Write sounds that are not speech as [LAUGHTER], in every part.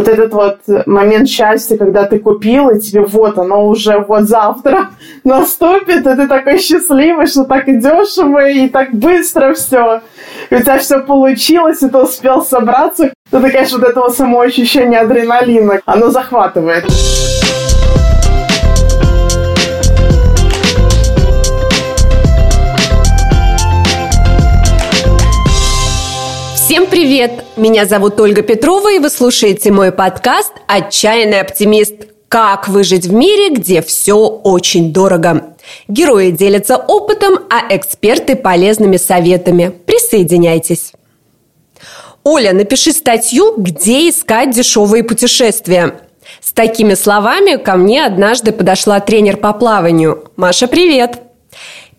вот этот вот момент счастья, когда ты купил, и тебе вот оно уже вот завтра [LAUGHS] наступит, и ты такой счастливый, что так и дешево, и так быстро все. И у тебя все получилось, и ты успел собраться. Ты, конечно, вот этого самоощущения адреналина, оно захватывает. Всем привет! Меня зовут Ольга Петрова, и вы слушаете мой подкаст «Отчаянный оптимист. Как выжить в мире, где все очень дорого». Герои делятся опытом, а эксперты – полезными советами. Присоединяйтесь. Оля, напиши статью «Где искать дешевые путешествия». С такими словами ко мне однажды подошла тренер по плаванию. Маша, привет!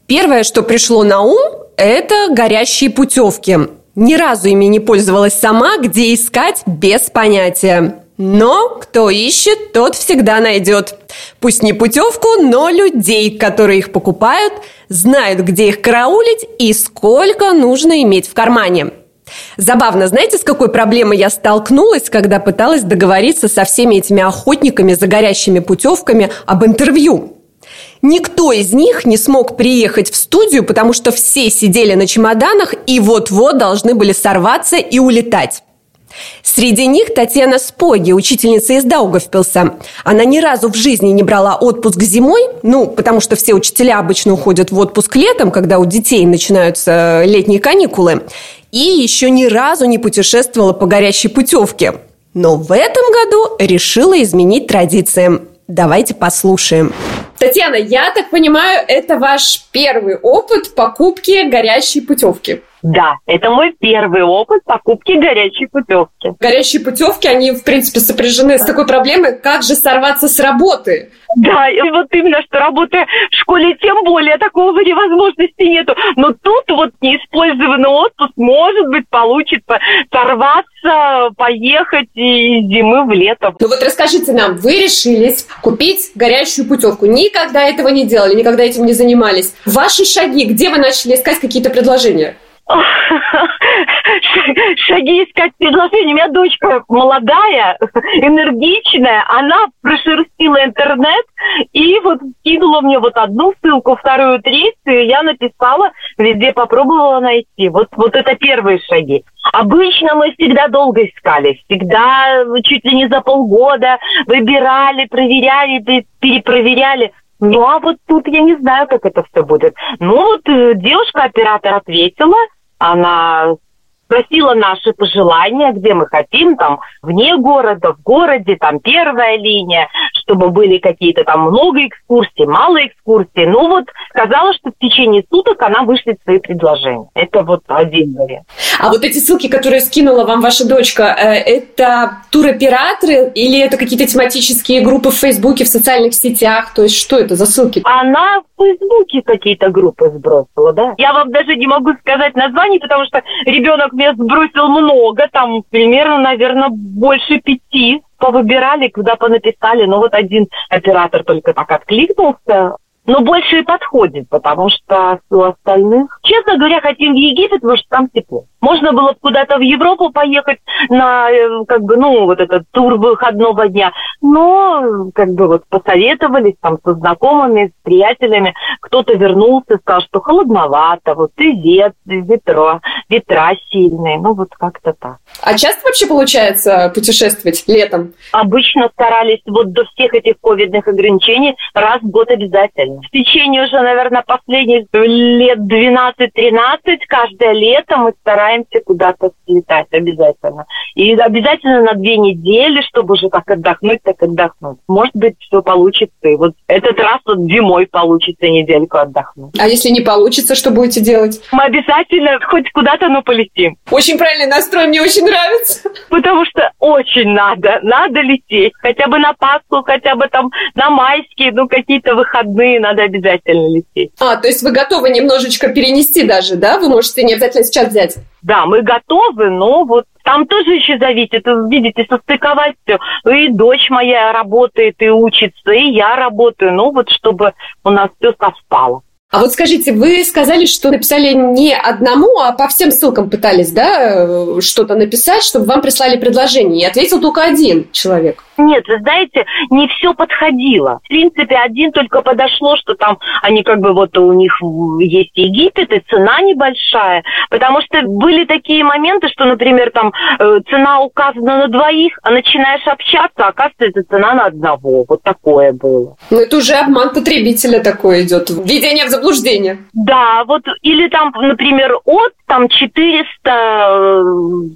Первое, что пришло на ум, это горящие путевки – ни разу ими не пользовалась сама, где искать без понятия. Но кто ищет, тот всегда найдет. Пусть не путевку, но людей, которые их покупают, знают, где их караулить и сколько нужно иметь в кармане. Забавно, знаете, с какой проблемой я столкнулась, когда пыталась договориться со всеми этими охотниками за горящими путевками об интервью? Никто из них не смог приехать в студию, потому что все сидели на чемоданах и вот-вот должны были сорваться и улетать. Среди них Татьяна Споги, учительница из Даугавпилса. Она ни разу в жизни не брала отпуск зимой, ну, потому что все учителя обычно уходят в отпуск летом, когда у детей начинаются летние каникулы. И еще ни разу не путешествовала по горящей путевке. Но в этом году решила изменить традиции. Давайте послушаем. Татьяна, я так понимаю, это ваш первый опыт покупки горящей путевки. Да, это мой первый опыт покупки горячей путевки. Горячие путевки, они, в принципе, сопряжены с такой проблемой, как же сорваться с работы. Да, и вот именно, что работая в школе, тем более такого невозможности нету. Но тут вот неиспользованный отпуск, может быть, получится сорваться, поехать из зимы в лето. Ну вот расскажите нам, вы решились купить горящую путевку. Никогда этого не делали, никогда этим не занимались. Ваши шаги, где вы начали искать какие-то предложения? Шаги искать предложения. У меня дочка молодая, энергичная, она прошерстила интернет и вот кинула мне вот одну ссылку, вторую, третью, я написала, везде попробовала найти. Вот, вот это первые шаги. Обычно мы всегда долго искали, всегда чуть ли не за полгода выбирали, проверяли, перепроверяли. Ну, а вот тут я не знаю, как это все будет. Ну, вот э, девушка-оператор ответила, она спросила наши пожелания, где мы хотим, там, вне города, в городе, там, первая линия, чтобы были какие-то там много экскурсий, мало экскурсий. Ну вот сказала, что в течение суток она вышлет свои предложения. Это вот один вариант. А вот эти ссылки, которые скинула вам ваша дочка, э, это туроператоры или это какие-то тематические группы в Фейсбуке, в социальных сетях? То есть что это за ссылки? Она в Фейсбуке какие-то группы сбросила, да. Я вам даже не могу сказать название, потому что ребенок мест сбросил много, там примерно, наверное, больше пяти повыбирали, куда понаписали, но вот один оператор только так откликнулся, но больше и подходит, потому что у остальных... Честно говоря, хотим в Египет, потому что там тепло. Можно было куда-то в Европу поехать на, э, как бы, ну, вот этот тур выходного дня. Но, как бы, вот посоветовались там со знакомыми, с приятелями. Кто-то вернулся, сказал, что холодновато, вот и вет, ветра, ветра сильные. Ну, вот как-то так. А часто вообще получается путешествовать летом? Обычно старались вот до всех этих ковидных ограничений раз в год обязательно. В течение уже, наверное, последних лет 12-13 каждое лето мы стараемся куда-то слетать обязательно. И обязательно на две недели, чтобы уже так отдохнуть, так отдохнуть. Может быть, все получится. И вот этот раз вот зимой получится недельку отдохнуть. А если не получится, что будете делать? Мы обязательно хоть куда-то, но полетим. Очень правильный настрой, мне очень нравится. Потому что очень надо, надо лететь. Хотя бы на Пасху, хотя бы там на майские, ну какие-то выходные надо обязательно лететь. А, то есть вы готовы немножечко перенести даже, да? Вы можете не обязательно сейчас взять. Да, мы готовы, но вот там тоже еще зависит, видите, состыковать все. И дочь моя работает, и учится, и я работаю. Ну вот, чтобы у нас все совпало. А вот скажите, вы сказали, что написали не одному, а по всем ссылкам пытались, да, что-то написать, чтобы вам прислали предложение. И ответил только один человек. Нет, вы знаете, не все подходило. В принципе, один только подошло, что там они как бы вот у них есть Египет, и цена небольшая. Потому что были такие моменты, что, например, там э, цена указана на двоих, а начинаешь общаться, а оказывается цена на одного. Вот такое было. Ну, это уже обман потребителя такой идет. Введение в заблуждение. Да, вот или там, например, от там 400 э,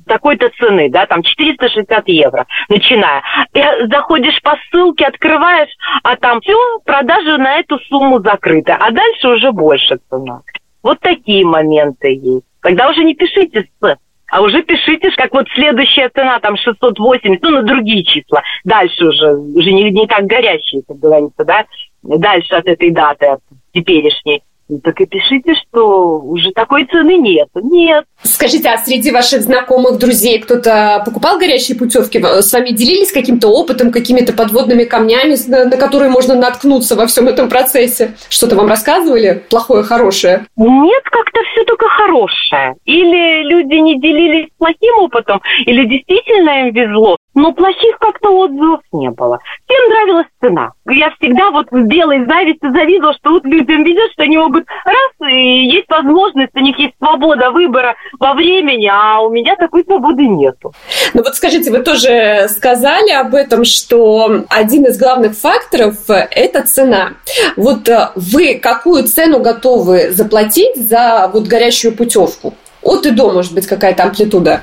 такой-то цены, да, там 460 евро, начиная. И заходишь по ссылке, открываешь, а там все, продажа на эту сумму закрыта, а дальше уже больше цена. Вот такие моменты есть. Тогда уже не пишите с, а уже пишите, как вот следующая цена, там 680, ну, на другие числа. Дальше уже, уже не, не как горящие, как говорится, да, дальше от этой даты, от теперешней. Ну, так и пишите, что уже такой цены нет. Нет. Скажите, а среди ваших знакомых, друзей кто-то покупал горящие путевки? С вами делились каким-то опытом, какими-то подводными камнями, на которые можно наткнуться во всем этом процессе? Что-то вам рассказывали? Плохое, хорошее? Нет, как-то все только хорошее. Или люди не делились плохим опытом, или действительно им везло. Но плохих как-то отзывов не было. Всем нравилась цена. Я всегда вот в белой зависти завидовала, что вот людям везет, что они могут раз, и есть возможность, у них есть свобода выбора во времени, а у меня такой свободы нету. Ну вот скажите, вы тоже сказали об этом, что один из главных факторов – это цена. Вот э, вы какую цену готовы заплатить за вот горящую путевку? От и до, может быть, какая-то амплитуда?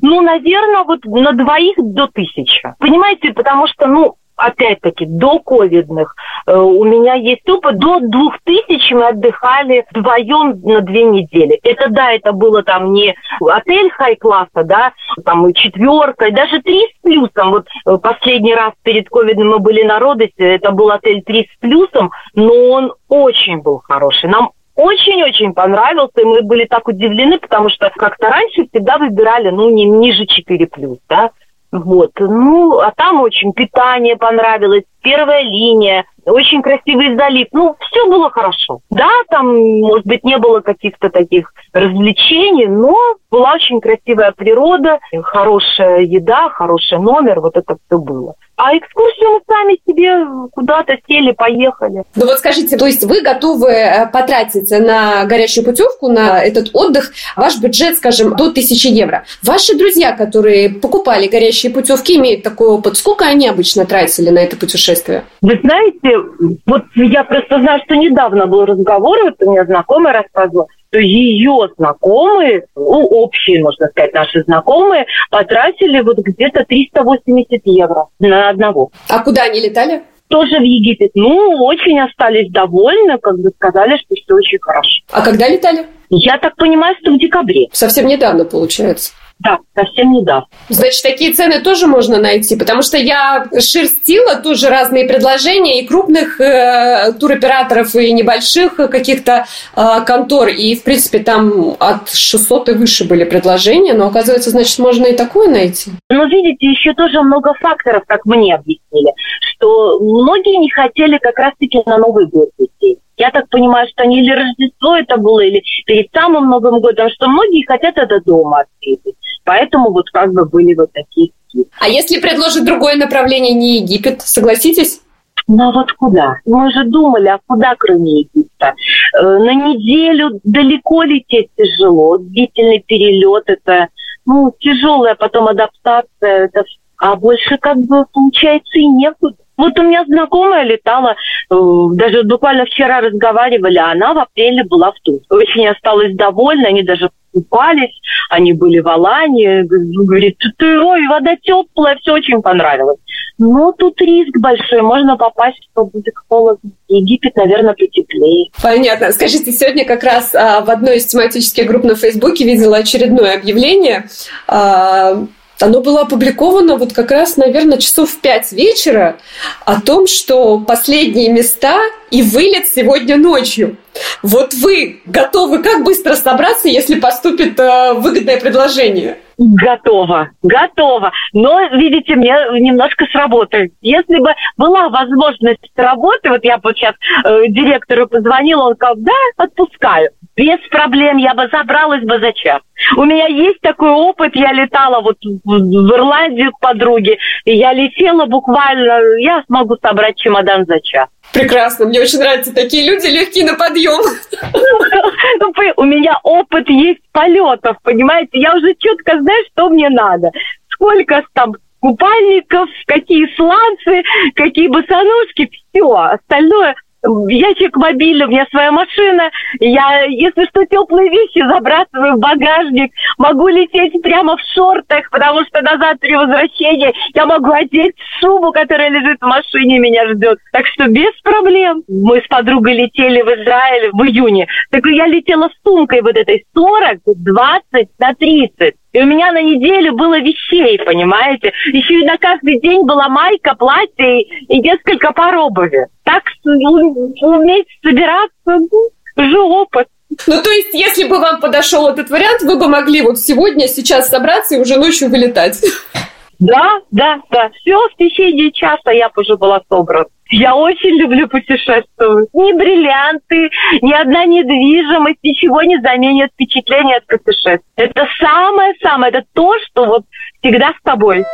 Ну, наверное, вот на двоих до тысячи. Понимаете, потому что, ну, опять-таки, до ковидных э, у меня есть опыт, до двух тысяч мы отдыхали вдвоем на две недели. Это, да, это было там не отель хай-класса, да, там четверка, даже три с плюсом. Вот э, последний раз перед ковидом мы были на Родосе, это был отель три с плюсом, но он очень был хороший. Нам очень-очень понравился, и мы были так удивлены, потому что как-то раньше всегда выбирали, ну, не ниже 4+, да, вот, ну, а там очень питание понравилось, первая линия, очень красивый залив. Ну, все было хорошо. Да, там, может быть, не было каких-то таких развлечений, но была очень красивая природа, хорошая еда, хороший номер, вот это все было. А экскурсию мы сами себе куда-то сели, поехали. Ну вот скажите, то есть вы готовы э, потратить на горячую путевку, на этот отдых, ваш бюджет, скажем, до 1000 евро. Ваши друзья, которые покупали горящие путевки, имеют такой опыт. Сколько они обычно тратили на это путешествие? Вы знаете, вот я просто знаю, что недавно был разговор, вот у меня знакомая рассказывала, что ее знакомые, ну, общие, можно сказать, наши знакомые, потратили вот где-то 380 евро на одного. А куда они летали? тоже в Египет. Ну, очень остались довольны, как бы сказали, что все очень хорошо. А когда летали? Я так понимаю, что в декабре. Совсем недавно, получается. Да, совсем недавно. Значит, такие цены тоже можно найти, потому что я шерстила тоже разные предложения и крупных э, туроператоров, и небольших каких-то э, контор, и, в принципе, там от 600 и выше были предложения, но, оказывается, значит, можно и такое найти. Ну, видите, еще тоже много факторов, как мне объяснили, что многие не хотели как раз-таки на Новый год лететь. Я так понимаю, что не или Рождество это было, или перед самым Новым годом, что многие хотят это дома отметить. Поэтому вот как бы были вот такие скидки. А если предложить другое направление, не Египет, согласитесь? Ну а вот куда? Мы же думали, а куда, кроме Египта? Э, на неделю далеко лететь тяжело. Длительный перелет это ну, тяжелая потом адаптация. Это, а больше как бы получается и некуда. Вот у меня знакомая летала, э, даже буквально вчера разговаривали, а она в апреле была в Турции. Очень осталась довольна, они даже купались, они были в Алании, говорит, ты, ой, вода теплая, все очень понравилось. Но тут риск большой, можно попасть, что будет холодно. Египет, наверное, потеплее. Понятно. Скажите, сегодня как раз а, в одной из тематических групп на Фейсбуке видела очередное объявление. А, оно было опубликовано вот как раз, наверное, часов в пять вечера о том, что последние места и вылет сегодня ночью. Вот вы готовы как быстро собраться, если поступит э, выгодное предложение? Готово, готово. Но, видите, мне немножко сработает. Если бы была возможность работы, вот я вот сейчас э, директору позвонила, он сказал, да, отпускаю. Без проблем я бы забралась бы за час. У меня есть такой опыт, я летала вот в Ирландию к подруге, я летела буквально, я смогу собрать чемодан за час. Прекрасно, мне очень нравятся такие люди, легкие на подъем. Ну, у меня опыт есть полетов, понимаете? Я уже четко знаю, что мне надо. Сколько там купальников, какие сланцы, какие босоножки, все. Остальное я человек мобильный, у меня своя машина, я, если что, теплые вещи забрасываю в багажник, могу лететь прямо в шортах, потому что назад при возвращении я могу одеть шубу, которая лежит в машине меня ждет. Так что без проблем. Мы с подругой летели в Израиль в июне. Так я летела с сумкой вот этой 40, 20 на 30. И у меня на неделю было вещей, понимаете? Еще и на каждый день была майка, платье и, несколько пар обуви. Так уметь собираться, ну, уже опыт. Ну, то есть, если бы вам подошел этот вариант, вы бы могли вот сегодня, сейчас собраться и уже ночью вылетать. Да, да, да. Все в течение часа я бы уже была собрана. Я очень люблю путешествовать. Ни бриллианты, ни одна недвижимость, ничего не заменит впечатление от путешествия. Это самое-самое, это то, что вот всегда с тобой.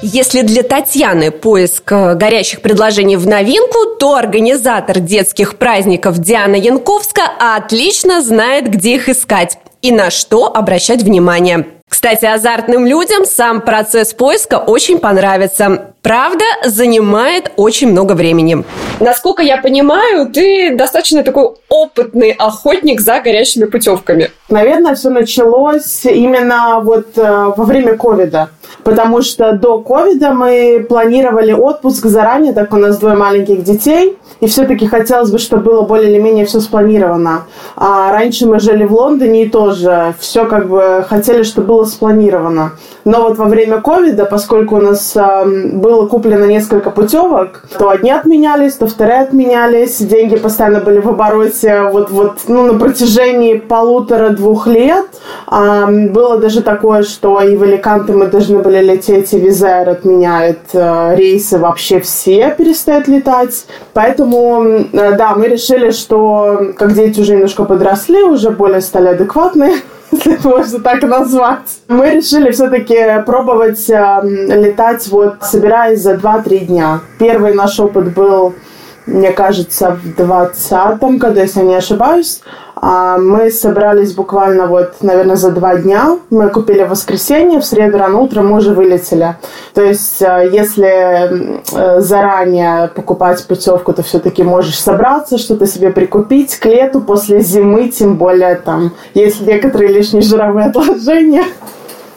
Если для Татьяны поиск э, горящих предложений в новинку, то организатор детских праздников Диана Янковска отлично знает, где их искать и на что обращать внимание. Кстати, азартным людям сам процесс поиска очень понравится. Правда, занимает очень много времени. Насколько я понимаю, ты достаточно такой опытный охотник за горящими путевками. Наверное, все началось именно вот э, во время ковида. Потому что до ковида мы планировали отпуск заранее, так у нас двое маленьких детей. И все-таки хотелось бы, чтобы было более или менее все спланировано. А раньше мы жили в Лондоне и тоже все как бы хотели, чтобы было спланировано. Но вот во время ковида, поскольку у нас э, было куплено несколько путевок, то одни отменялись, то вторые отменялись, деньги постоянно были в обороте вот, вот, ну, на протяжении полутора-двух лет. Э, было даже такое, что и в Аликанте мы должны были лететь, и Визаир отменяет э, рейсы, вообще все перестают летать. Поэтому, э, да, мы решили, что как дети уже немножко подросли, уже более стали адекватные, [LAUGHS] если можно так назвать. Мы решили все-таки пробовать э, летать, вот, собираясь за 2-3 дня. Первый наш опыт был, мне кажется, в 2020 году, если я не ошибаюсь. А мы собрались буквально вот, наверное, за два дня. Мы купили в воскресенье, в среду рано утром мы уже вылетели. То есть, э, если э, заранее покупать путевку, то все-таки можешь собраться, что-то себе прикупить к лету, после зимы, тем более там есть некоторые лишние жировые отложения.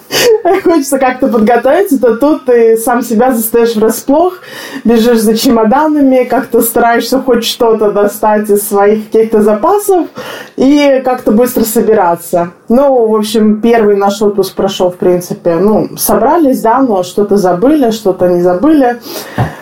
[LAUGHS] хочется как-то подготовиться, то тут ты сам себя застаешь врасплох, бежишь за чемоданами, как-то стараешься хоть что-то достать из своих каких-то запасов и как-то быстро собираться. Ну, в общем, первый наш отпуск прошел, в принципе, ну, собрались, да, но что-то забыли, что-то не забыли,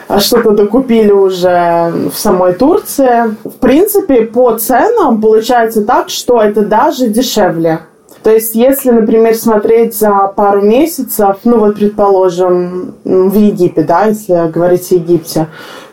а что-то докупили уже в самой Турции. В принципе, по ценам получается так, что это даже дешевле. То есть, если, например, смотреть за пару месяцев, ну вот, предположим, в Египте, да, если говорить о Египте,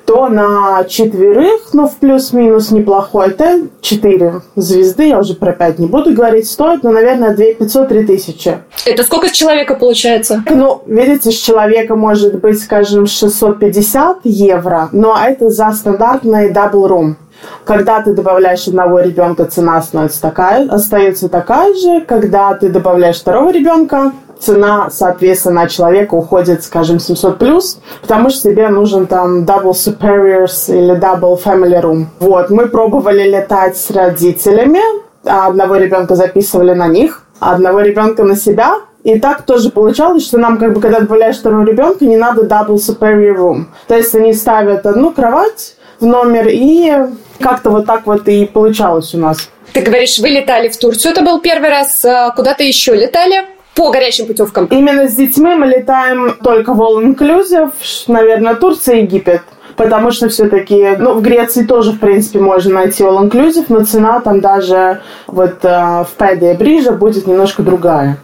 то на четверых, ну, в плюс-минус неплохой отель, 4 звезды, я уже про 5 не буду говорить, стоит, ну, наверное, 2 500 3 тысячи. Это сколько с человека получается? Ну, видите, с человека может быть, скажем, 650 евро, но это за стандартный room. Когда ты добавляешь одного ребенка, цена становится такая, остается такая же. Когда ты добавляешь второго ребенка, цена, соответственно, человека уходит, скажем, 700 плюс, потому что тебе нужен там double superiors или double family room. Вот, мы пробовали летать с родителями, а одного ребенка записывали на них, одного ребенка на себя, и так тоже получалось, что нам, как бы, когда добавляешь второго ребенка, не надо double superior room. То есть они ставят одну кровать в номер и как-то вот так вот и получалось у нас. Ты говоришь, вы летали в Турцию, это был первый раз. А куда-то еще летали? По горячим путевкам. Именно с детьми мы летаем только в All Inclusive, наверное, Турция и Египет. потому что все-таки, ну, в Греции тоже, в принципе, можно найти all inclusive, но цена там даже вот э, в Пэдде Бриже будет немножко другая.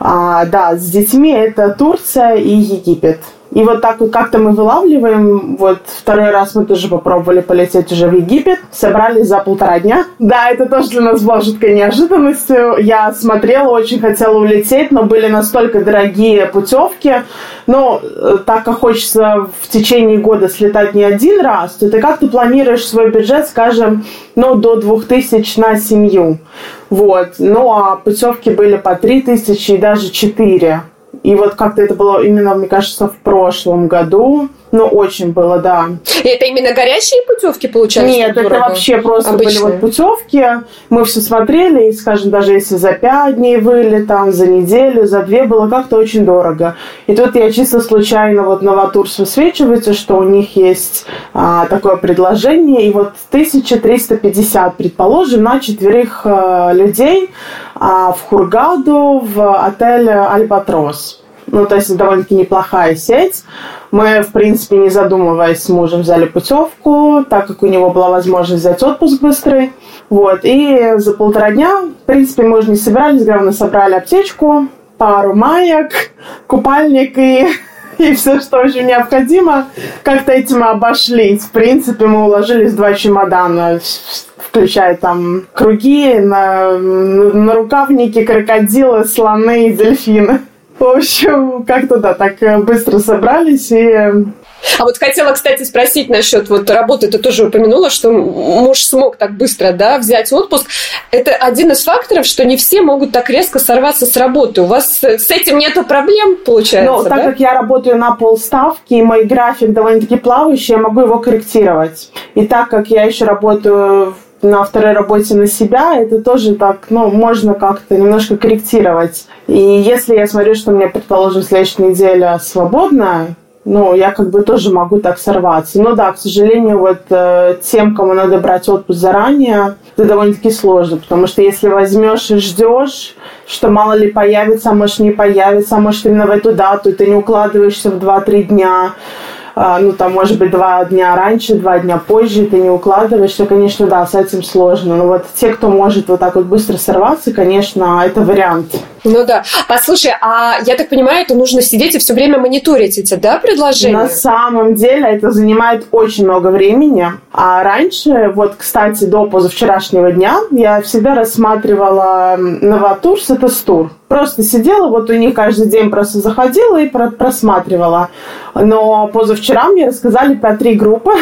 А, да, с детьми это Турция и Египет. И вот так вот как-то мы вылавливаем. Вот второй раз мы тоже попробовали полететь уже в Египет. Собрались за полтора дня. Да, это тоже для нас была жуткой неожиданностью. Я смотрела, очень хотела улететь, но были настолько дорогие путевки. Но э, так как хочется в течение года слетать не один раз, то ты как ты планируешь свой бюджет, скажем, ну, до 2000 на семью. Вот. Ну, а путевки были по 3000 и даже 4. И вот как-то это было именно, мне кажется, в прошлом году. Ну, очень было, да. И это именно горящие путевки, получается? Нет, это вообще просто Обычные. были вот путевки. Мы все смотрели, и, скажем, даже если за пять дней выли, там, за неделю, за две, было как-то очень дорого. И тут я чисто случайно вот Новотурс высвечивается, что у них есть а, такое предложение, и вот 1350, предположим, на четверых а, людей в Хургаду в отель «Альбатрос». Ну, то есть довольно-таки неплохая сеть. Мы, в принципе, не задумываясь с мужем, взяли путевку, так как у него была возможность взять отпуск быстрый. Вот. И за полтора дня, в принципе, мы уже не собирались, главное, собрали аптечку, пару маек, купальник и [LAUGHS] и все, что уже необходимо. Как-то этим обошлись. В принципе, мы уложились в два чемодана, включая там круги, на, на рукавники, крокодилы, слоны и дельфины. В общем, как-то да, так э, быстро собрались и а вот хотела, кстати, спросить насчет вот работы. Ты тоже упомянула, что муж смог так быстро да, взять отпуск. Это один из факторов, что не все могут так резко сорваться с работы. У вас с этим нету проблем, получается? Ну, так да? как я работаю на полставки, и мой график довольно-таки плавающий, я могу его корректировать. И так как я еще работаю на второй работе на себя, это тоже так, ну, можно как-то немножко корректировать. И если я смотрю, что у меня, предположим, следующая неделя свободная, ну, я как бы тоже могу так сорваться. Но да, к сожалению, вот э, тем, кому надо брать отпуск заранее, это довольно-таки сложно, потому что если возьмешь и ждешь, что мало ли появится, а может не появится, а может именно в эту дату, ты не укладываешься в 2-3 дня, ну, там, может быть, два дня раньше, два дня позже, ты не укладываешься, конечно, да, с этим сложно. Но вот те, кто может вот так вот быстро сорваться, конечно, это вариант. Ну да. Послушай, а я так понимаю, это нужно сидеть и все время мониторить эти, да, предложения? На самом деле это занимает очень много времени. А раньше, вот, кстати, до позавчерашнего дня, я всегда рассматривала Новотурс, это Стур. Просто сидела, вот у них каждый день просто заходила и просматривала. Но позавчера мне рассказали про три группы,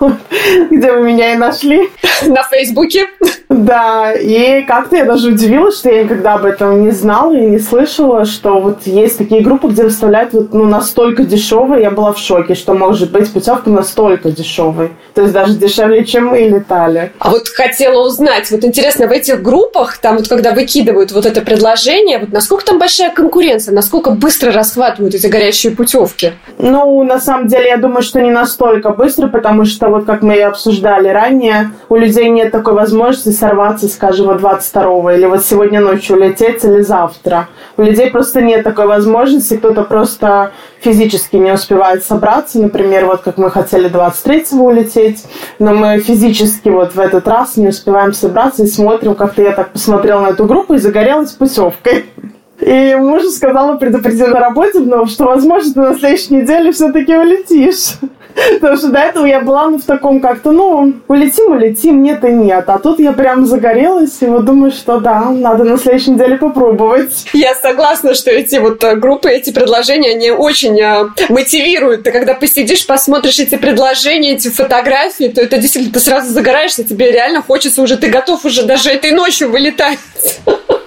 [LAUGHS] где вы меня и нашли. На Фейсбуке. Да, и как-то я даже удивилась, что я никогда об этом не знала и не слышала, что вот есть такие группы, где выставляют вот, ну, настолько дешевые. Я была в шоке, что может быть путевка настолько дешевой. То есть даже дешевле, чем мы летали. А вот хотела узнать, вот интересно, в этих группах, там вот когда выкидывают вот это предложение, вот насколько там большая конкуренция, насколько быстро расхватывают эти горящие путевки? Ну, на самом деле, я думаю, что не настолько быстро, потому что вот как мы и обсуждали ранее, у людей нет такой возможности сорваться, скажем, вот 22 или вот сегодня ночью улететь или завтра. У людей просто нет такой возможности, кто-то просто физически не успевает собраться, например, вот как мы хотели 23-го улететь, но мы физически вот в этот раз не успеваем собраться и смотрим, как-то я так посмотрела на эту группу и загорелась путевкой. И муж сказала предупредить на работе, но что, возможно, ты на следующей неделе все-таки улетишь. Потому что до этого я была ну, в таком как-то, ну, улетим, улетим, нет и нет. А тут я прям загорелась и вот думаю, что да, надо на следующей неделе попробовать. Я согласна, что эти вот э, группы, эти предложения, они очень э, мотивируют. Ты когда посидишь, посмотришь эти предложения, эти фотографии, то это действительно, ты сразу загораешься, тебе реально хочется уже, ты готов уже даже этой ночью вылетать.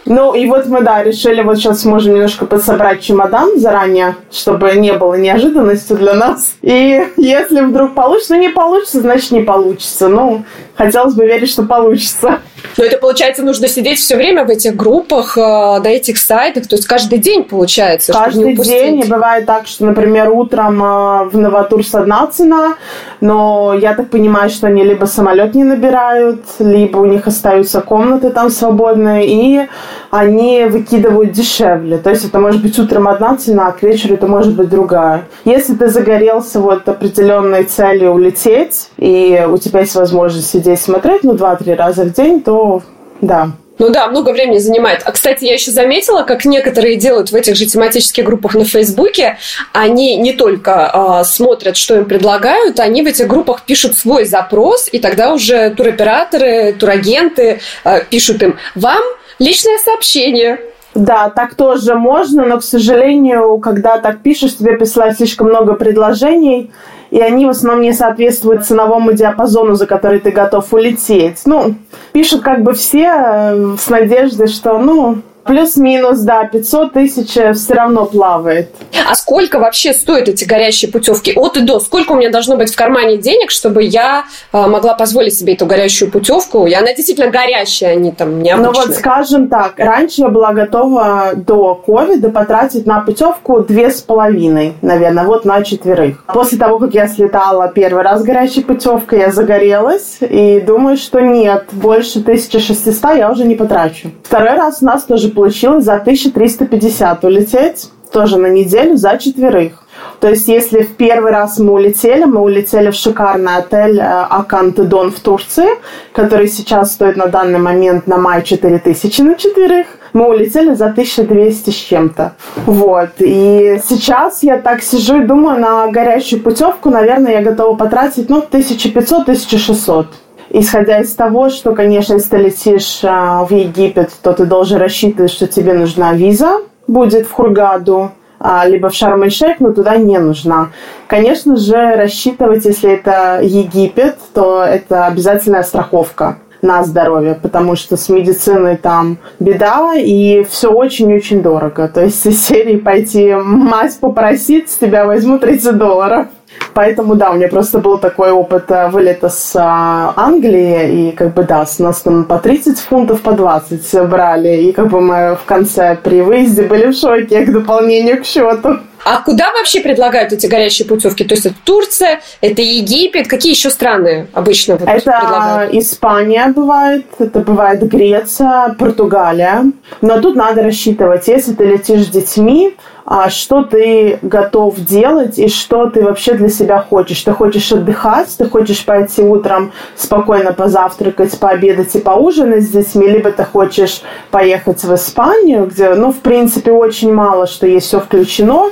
Ну, и вот мы, да, решили вот сейчас можем немножко подсобрать чемодан заранее, чтобы не было неожиданности для нас. И если вдруг получится, ну, не получится, значит, не получится. Ну, хотелось бы верить, что получится. Но это, получается, нужно сидеть все время в этих группах, э, на этих сайтах, то есть каждый день получается, Каждый день, и бывает так, что, например, утром э, в Новотурс одна цена, но я так понимаю, что они либо самолет не набирают, либо у них остаются комнаты там свободные, и они выкидывают дешевле. То есть это может быть утром одна цена, а к вечеру это может быть другая. Если ты загорелся вот определенной целью улететь, и у тебя есть возможность сидеть смотреть, ну, два-три раза в день, то да, ну да, много времени занимает. А, кстати, я еще заметила, как некоторые делают в этих же тематических группах на Фейсбуке, они не только э, смотрят, что им предлагают, они в этих группах пишут свой запрос, и тогда уже туроператоры, турагенты э, пишут им «Вам личное сообщение, да, так тоже можно, но, к сожалению, когда так пишешь, тебе присылают слишком много предложений, и они в основном не соответствуют ценовому диапазону, за который ты готов улететь. Ну, пишут как бы все э, с надеждой, что, ну, Плюс-минус, да, 500 тысяч все равно плавает. А сколько вообще стоят эти горящие путевки? От и до. Сколько у меня должно быть в кармане денег, чтобы я э, могла позволить себе эту горящую путевку? И она действительно горящая, они там необычные. Ну вот, скажем так, раньше я была готова до ковида потратить на путевку две с половиной, наверное, вот на четверых. После того, как я слетала первый раз горящей путевкой, я загорелась и думаю, что нет, больше 1600 я уже не потрачу. Второй раз у нас тоже получилось за 1350 улететь, тоже на неделю за четверых. То есть, если в первый раз мы улетели, мы улетели в шикарный отель э, Акантедон в Турции, который сейчас стоит на данный момент на май 4000 на четверых. Мы улетели за 1200 с чем-то. Вот. И сейчас я так сижу и думаю, на горящую путевку, наверное, я готова потратить, ну, 1500-1600 исходя из того, что, конечно, если ты летишь а, в Египет, то ты должен рассчитывать, что тебе нужна виза будет в Хургаду, а, либо в Шарм-эль-Шейх, но туда не нужна. Конечно же, рассчитывать, если это Египет, то это обязательная страховка на здоровье, потому что с медициной там беда, и все очень-очень дорого. То есть из серии пойти мать попросить, с тебя возьмут 30 долларов. Поэтому, да, у меня просто был такой опыт э, вылета с а, Англии, и как бы, да, с нас там по 30 фунтов, по 20 брали, и как бы мы в конце при выезде были в шоке к дополнению к счету. А куда вообще предлагают эти горящие путевки? То есть это Турция, это Египет, какие еще страны обычно вот Это предлагают? Испания бывает, это бывает Греция, Португалия. Но тут надо рассчитывать, если ты летишь с детьми, а что ты готов делать и что ты вообще для себя хочешь. Ты хочешь отдыхать, ты хочешь пойти утром спокойно позавтракать, пообедать и поужинать с детьми, либо ты хочешь поехать в Испанию, где, ну, в принципе, очень мало что есть все включено,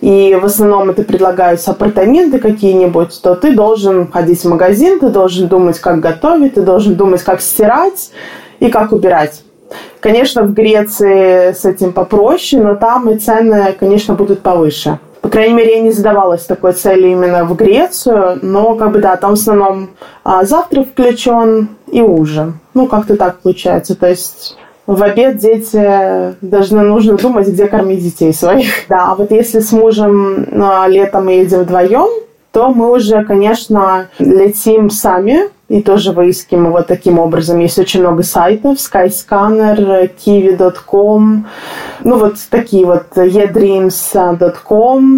и в основном это предлагаются апартаменты какие-нибудь, то ты должен ходить в магазин, ты должен думать, как готовить, ты должен думать, как стирать и как убирать. Конечно, в Греции с этим попроще, но там и цены, конечно, будут повыше. По крайней мере, я не задавалась такой целью именно в Грецию, но как бы да, там в основном а, завтрак включен и ужин. Ну, как-то так получается. То есть в обед дети должны нужно думать, где кормить детей своих. [LAUGHS] Да, а вот если с мужем а, летом мы едем вдвоем, то мы уже, конечно, летим сами, и тоже выискиваем вот таким образом. Есть очень много сайтов, Skyscanner, kiwi.com, ну вот такие вот edreams.com,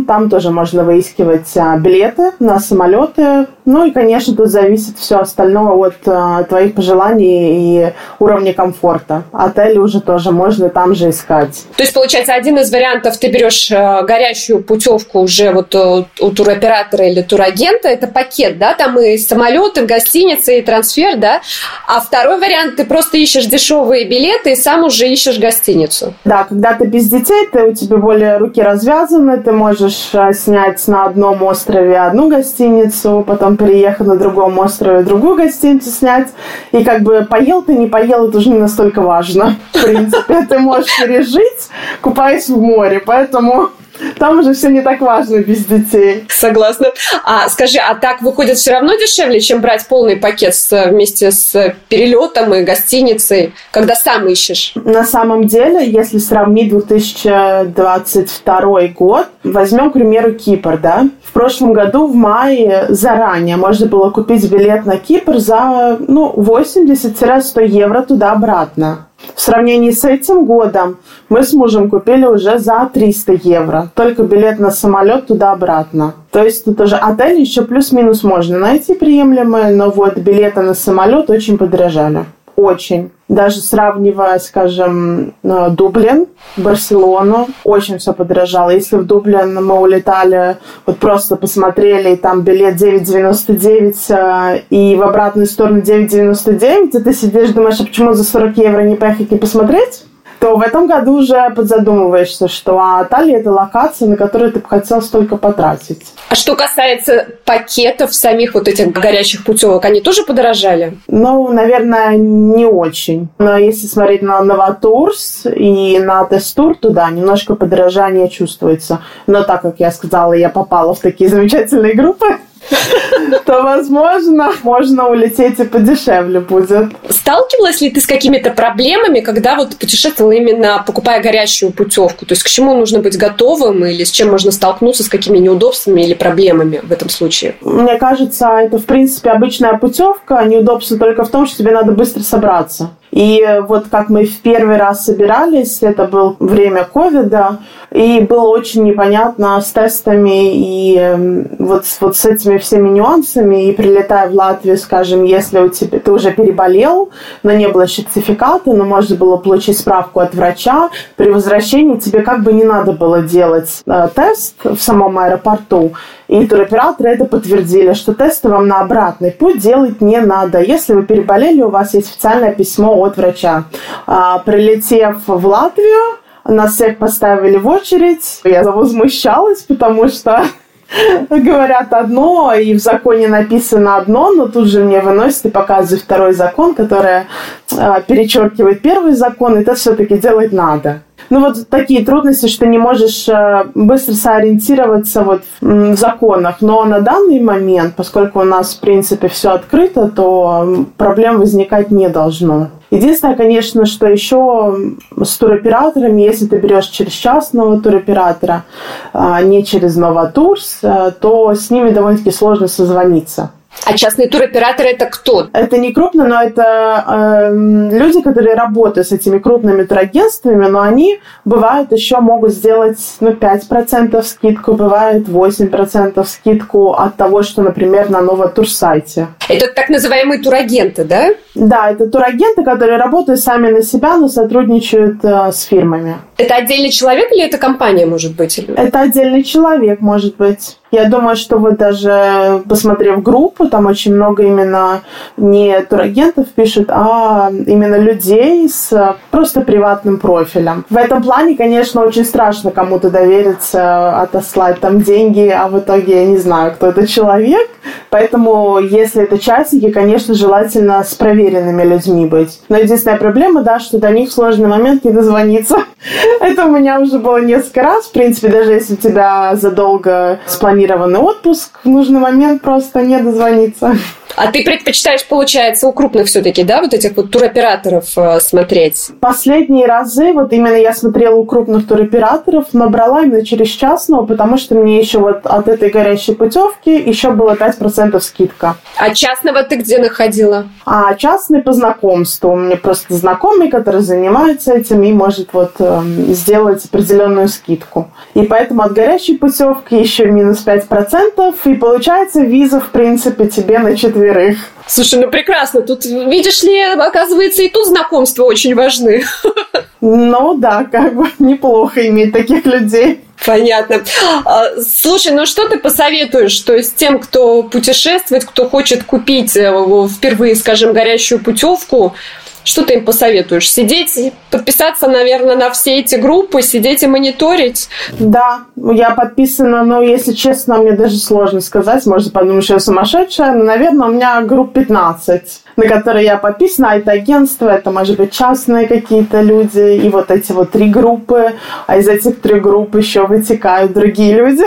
там тоже можно выискивать а, билеты на самолеты. Ну и, конечно, тут зависит все остальное от а, твоих пожеланий и уровня комфорта. Отели уже тоже можно там же искать. То есть, получается, один из вариантов, ты берешь а, горящую путевку уже вот у туроператора или турагента, это пакет, да, там и самолеты, гостиницы, гостиница и трансфер, да? А второй вариант, ты просто ищешь дешевые билеты и сам уже ищешь гостиницу. Да, когда ты без детей, ты, у тебя более руки развязаны, ты можешь э, снять на одном острове одну гостиницу, потом переехать на другом острове другую гостиницу снять. И как бы поел ты, не поел, это уже не настолько важно. В принципе, ты можешь пережить, купаясь в море. Поэтому там уже все не так важно без детей. Согласна. А скажи, а так выходит все равно дешевле, чем брать полный пакет с, вместе с перелетом и гостиницей, когда сам ищешь? На самом деле, если сравнить 2022 год, возьмем, к примеру, Кипр, да? В прошлом году в мае заранее можно было купить билет на Кипр за ну, 80-100 евро туда-обратно. В сравнении с этим годом мы с мужем купили уже за 300 евро. Только билет на самолет туда-обратно. То есть тут уже отель еще плюс-минус можно найти приемлемые, но вот билеты на самолет очень подорожали. Очень. Даже сравнивая, скажем, э, Дублин, Барселону, очень все подорожало. Если в Дублин мы улетали, вот просто посмотрели, и там билет 9,99 э, и в обратную сторону 9,99, и ты сидишь, думаешь, а почему за 40 евро не поехать не посмотреть? То в этом году уже подзадумываешься, что а Талия – это локация, на которую ты бы хотел столько потратить. А что касается пакетов самих вот этих горячих путевок, они тоже подорожали? Ну, наверное, не очень. Но если смотреть на Новотурс и на Тестур, то да, немножко подорожание чувствуется. Но так как я сказала, я попала в такие замечательные группы, то, возможно, можно улететь и подешевле будет. Сталкивалась ли ты с какими-то проблемами, когда вот путешествовала именно покупая горящую путевку? То есть к чему нужно быть готовым или с чем можно столкнуться, с какими неудобствами или проблемами в этом случае? Мне кажется, это, в принципе, обычная путевка. Неудобство только в том, что тебе надо быстро собраться. И вот как мы в первый раз собирались, это было время ковида, и было очень непонятно с тестами и эм, вот, вот с этими всеми нюансами. И прилетая в Латвию, скажем, если у тебя ты уже переболел, но не было сертификата, но можно было получить справку от врача, при возвращении тебе как бы не надо было делать э, тест в самом аэропорту. И туроператоры это подтвердили, что тесты вам на обратный путь делать не надо. Если вы переболели, у вас есть официальное письмо от врача. А, прилетев в Латвию, нас всех поставили в очередь. Я возмущалась, потому что [LAUGHS] говорят одно, и в законе написано одно, но тут же мне выносят и показывают второй закон, который э, перечеркивает первый закон, и это все-таки делать надо. Ну вот такие трудности, что не можешь э, быстро сориентироваться вот в законах. Но на данный момент, поскольку у нас в принципе все открыто, то проблем возникать не должно. Единственное, конечно, что еще с туроператорами, если ты берешь через частного туроператора, а не через Новотурс, э, то с ними довольно-таки сложно созвониться. А частные туроператоры это кто? Это не крупно, но это э, люди, которые работают с этими крупными турагентствами, но они бывают еще могут сделать ну, 5% скидку, бывает 8% скидку от того, что, например, на новом турсайте. Это так называемые турагенты, да? Да, это турагенты, которые работают сами на себя, но сотрудничают э, с фирмами. Это отдельный человек или это компания, может быть? Это отдельный человек, может быть. Я думаю, что вот даже посмотрев группу, там очень много именно не турагентов пишут, а именно людей с просто приватным профилем. В этом плане, конечно, очень страшно кому-то довериться, отослать там деньги, а в итоге я не знаю, кто это человек. Поэтому, если это частники, конечно, желательно с проверенными людьми быть. Но единственная проблема, да, что до них в сложный момент не дозвониться. [LAUGHS] Это у меня уже было несколько раз. В принципе, даже если у тебя задолго спланированный отпуск, в нужный момент просто не дозвониться. А ты предпочитаешь, получается, у крупных все-таки, да, вот этих вот туроператоров э, смотреть? Последние разы, вот именно я смотрела у крупных туроператоров, набрала именно через частного, потому что мне еще вот от этой горящей путевки еще было 5% скидка. А частного ты где находила? А частный по знакомству. У меня просто знакомый, который занимается этим и может вот э, сделать определенную скидку. И поэтому от горящей путевки еще минус 5%, и получается виза, в принципе, тебе на четверг четверых. Слушай, ну прекрасно. Тут, видишь ли, оказывается, и тут знакомства очень важны. Ну да, как бы неплохо иметь таких людей. Понятно. А, слушай, ну что ты посоветуешь, то есть тем, кто путешествует, кто хочет купить э, впервые, скажем, горящую путевку, что ты им посоветуешь? Сидеть, подписаться, наверное, на все эти группы, сидеть и мониторить? Да, я подписана, но, если честно, мне даже сложно сказать. Можно подумать, что я сумасшедшая, но, наверное, у меня групп 15 на которые я подписана, а это агентство, это, может быть, частные какие-то люди, и вот эти вот три группы, а из этих трех групп еще вытекают другие люди.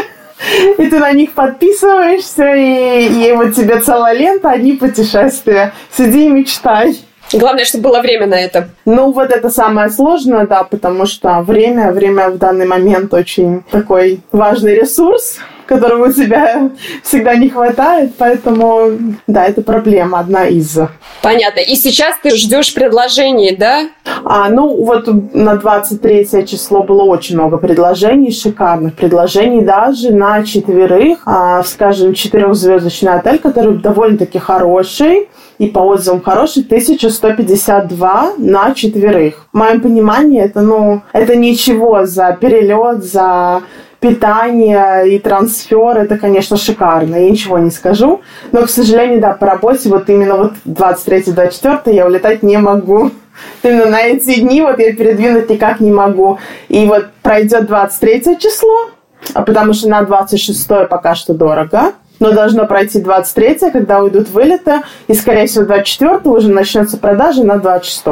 И ты на них подписываешься, и, и вот тебе целая лента, одни путешествия. Сиди и мечтай. Главное, чтобы было время на это. Ну, вот это самое сложное, да, потому что время, время в данный момент очень такой важный ресурс. Которого у тебя всегда не хватает, поэтому, да, это проблема одна из. Понятно. И сейчас ты ждешь предложений, да? А, ну, вот на 23 число было очень много предложений, шикарных предложений, даже на четверых, а, скажем, четырехзвездочный отель, который довольно-таки хороший, и по отзывам хороший, 1152 на четверых. В моем понимании это, ну, это ничего за перелет, за питание и трансфер, это, конечно, шикарно, я ничего не скажу. Но, к сожалению, да, по работе вот именно вот 23-24 я улетать не могу. [LAUGHS] Именно на эти дни вот я передвинуть никак не могу. И вот пройдет 23 число, а потому что на 26 пока что дорого. Но должно пройти 23 когда уйдут вылеты, и, скорее всего, 24 уже начнется продажа на 26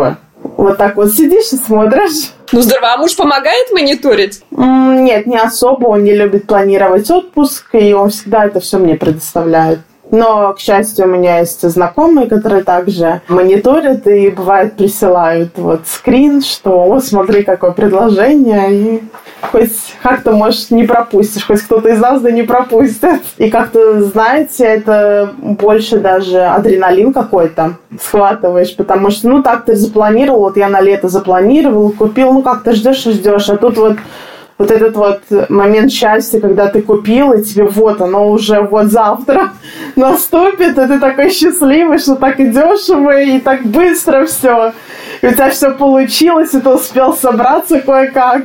Вот так вот сидишь и смотришь. Ну, здорово. А муж помогает мониторить? Нет, не особо. Он не любит планировать отпуск, и он всегда это все мне предоставляет. Но, к счастью, у меня есть знакомые, которые также мониторят и, бывает, присылают вот скрин, что «О, смотри, какое предложение!» И хоть как-то, может, не пропустишь, хоть кто-то из нас да не пропустит. И как-то, знаете, это больше даже адреналин какой-то схватываешь, потому что, ну, так ты запланировал, вот я на лето запланировал, купил, ну, как ты ждешь и ждешь, а тут вот вот этот вот момент счастья, когда ты купил, и тебе вот оно уже вот завтра [LAUGHS] наступит, и ты такой счастливый, что так и дешево, и так быстро все. И у тебя все получилось, и ты успел собраться кое-как.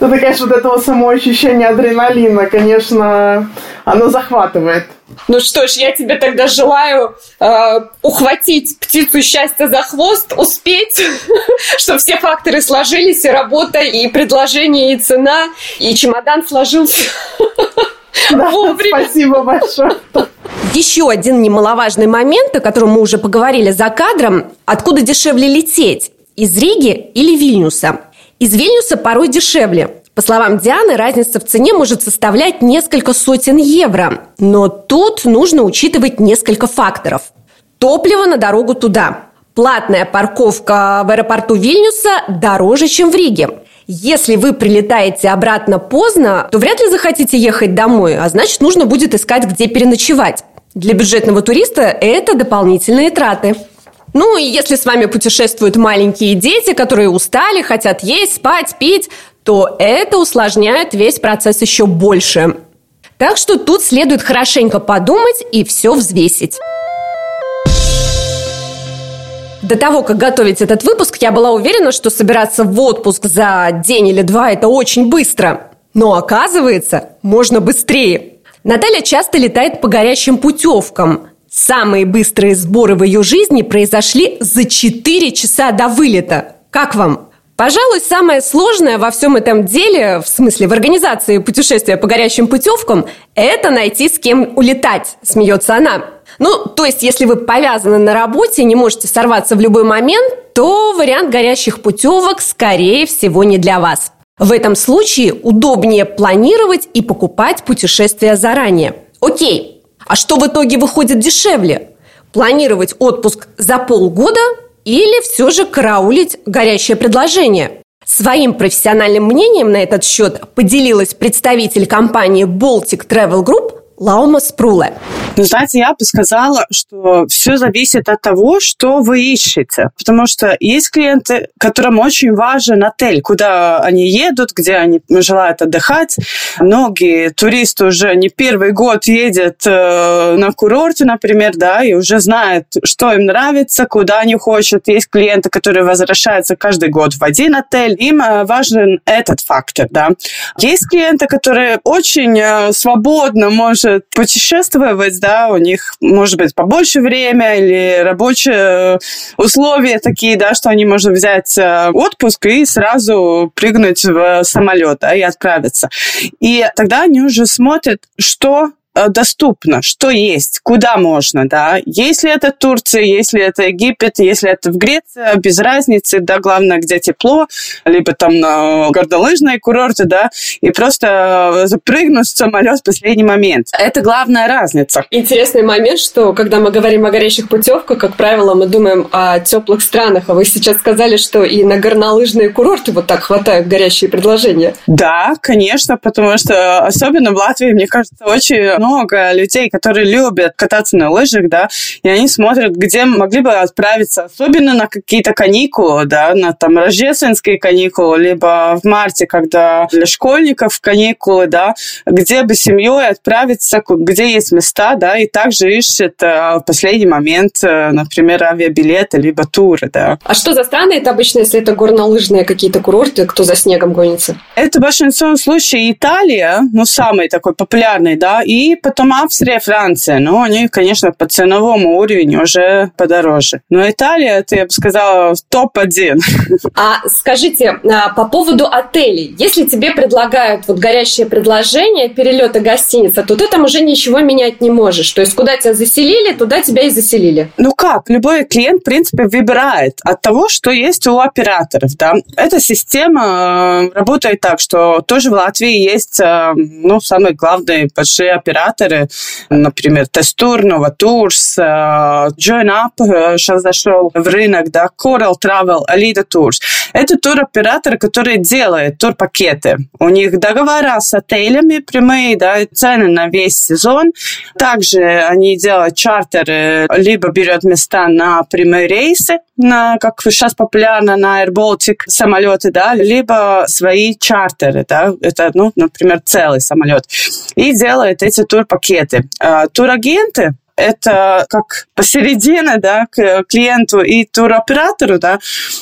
Это, конечно, вот этого самоощущения адреналина, конечно, оно захватывает. Ну что ж, я тебе тогда желаю э, ухватить птицу счастья за хвост, успеть, [LAUGHS] чтобы все факторы сложились, и работа, и предложение, и цена, и чемодан сложился. [LAUGHS] Да, [LAUGHS] спасибо большое. Еще один немаловажный момент, о котором мы уже поговорили за кадром. Откуда дешевле лететь? Из Риги или Вильнюса? Из Вильнюса порой дешевле. По словам Дианы, разница в цене может составлять несколько сотен евро. Но тут нужно учитывать несколько факторов. Топливо на дорогу туда. Платная парковка в аэропорту Вильнюса дороже, чем в Риге. Если вы прилетаете обратно поздно, то вряд ли захотите ехать домой, а значит, нужно будет искать, где переночевать. Для бюджетного туриста это дополнительные траты. Ну и если с вами путешествуют маленькие дети, которые устали, хотят есть, спать, пить, то это усложняет весь процесс еще больше. Так что тут следует хорошенько подумать и все взвесить. До того, как готовить этот выпуск, я была уверена, что собираться в отпуск за день или два – это очень быстро. Но оказывается, можно быстрее. Наталья часто летает по горящим путевкам. Самые быстрые сборы в ее жизни произошли за 4 часа до вылета. Как вам? Пожалуй, самое сложное во всем этом деле, в смысле в организации путешествия по горящим путевкам, это найти с кем улетать, смеется она. Ну, то есть, если вы повязаны на работе и не можете сорваться в любой момент, то вариант горящих путевок, скорее всего, не для вас. В этом случае удобнее планировать и покупать путешествия заранее. Окей, а что в итоге выходит дешевле? Планировать отпуск за полгода или все же караулить горящее предложение? Своим профессиональным мнением на этот счет поделилась представитель компании Baltic Travel Group Лаума Спруле. Ну, знаете, я бы сказала, что все зависит от того, что вы ищете. Потому что есть клиенты, которым очень важен отель, куда они едут, где они желают отдыхать. Многие туристы уже не первый год едут э, на курорте, например, да, и уже знают, что им нравится, куда они хотят. Есть клиенты, которые возвращаются каждый год в один отель. Им э, важен этот фактор, да. Есть клиенты, которые очень э, свободно может путешествовать, да, у них может быть побольше время или рабочие условия такие, да, что они могут взять э, отпуск и сразу прыгнуть в самолет, да, и отправиться. И тогда они уже смотрят, что доступно, что есть, куда можно, да. Если это Турция, если это Египет, если это в Греции, без разницы, да, главное, где тепло, либо там на горнолыжные курорты, да, и просто запрыгнуть в самолет в последний момент. Это главная разница. Интересный момент, что когда мы говорим о горящих путевках, как правило, мы думаем о теплых странах, а вы сейчас сказали, что и на горнолыжные курорты вот так хватают горящие предложения. Да, конечно, потому что особенно в Латвии, мне кажется, очень много людей, которые любят кататься на лыжах, да, и они смотрят, где могли бы отправиться, особенно на какие-то каникулы, да, на там рождественские каникулы, либо в марте, когда для школьников каникулы, да, где бы семьей отправиться, где есть места, да, и также ищет э, в последний момент, э, например, авиабилеты, либо туры, да. А что за страны это обычно, если это горнолыжные какие-то курорты, кто за снегом гонится? Это в большинстве случаев Италия, ну, самый такой популярный, да, и потом Австрия, Франция. Ну, они, конечно, по ценовому уровню уже подороже. Но Италия, это, я бы сказала, топ-1. А скажите, а, по поводу отелей. Если тебе предлагают вот горящее предложение перелета гостиница, то ты там уже ничего менять не можешь. То есть, куда тебя заселили, туда тебя и заселили. Ну как, любой клиент, в принципе, выбирает от того, что есть у операторов, да. Эта система э, работает так, что тоже в Латвии есть, э, ну, самые главные большие операторы, например, Тестур, Новатурс, э, JoinUp сейчас зашел в рынок, да, Coral Travel, Alida Tours. Это туроператоры, которые делают турпакеты. У них договора с отелями прямые, да, цены на весь сезон. Также они делают чартеры, либо берет места на прямые рейсы, на, как сейчас популярно на Air Baltic самолеты, да, либо свои чартеры, да, это, ну, например, целый самолет, и делает эти турпакеты. А, турагенты это как посередине, да, к клиенту и туроператору, да,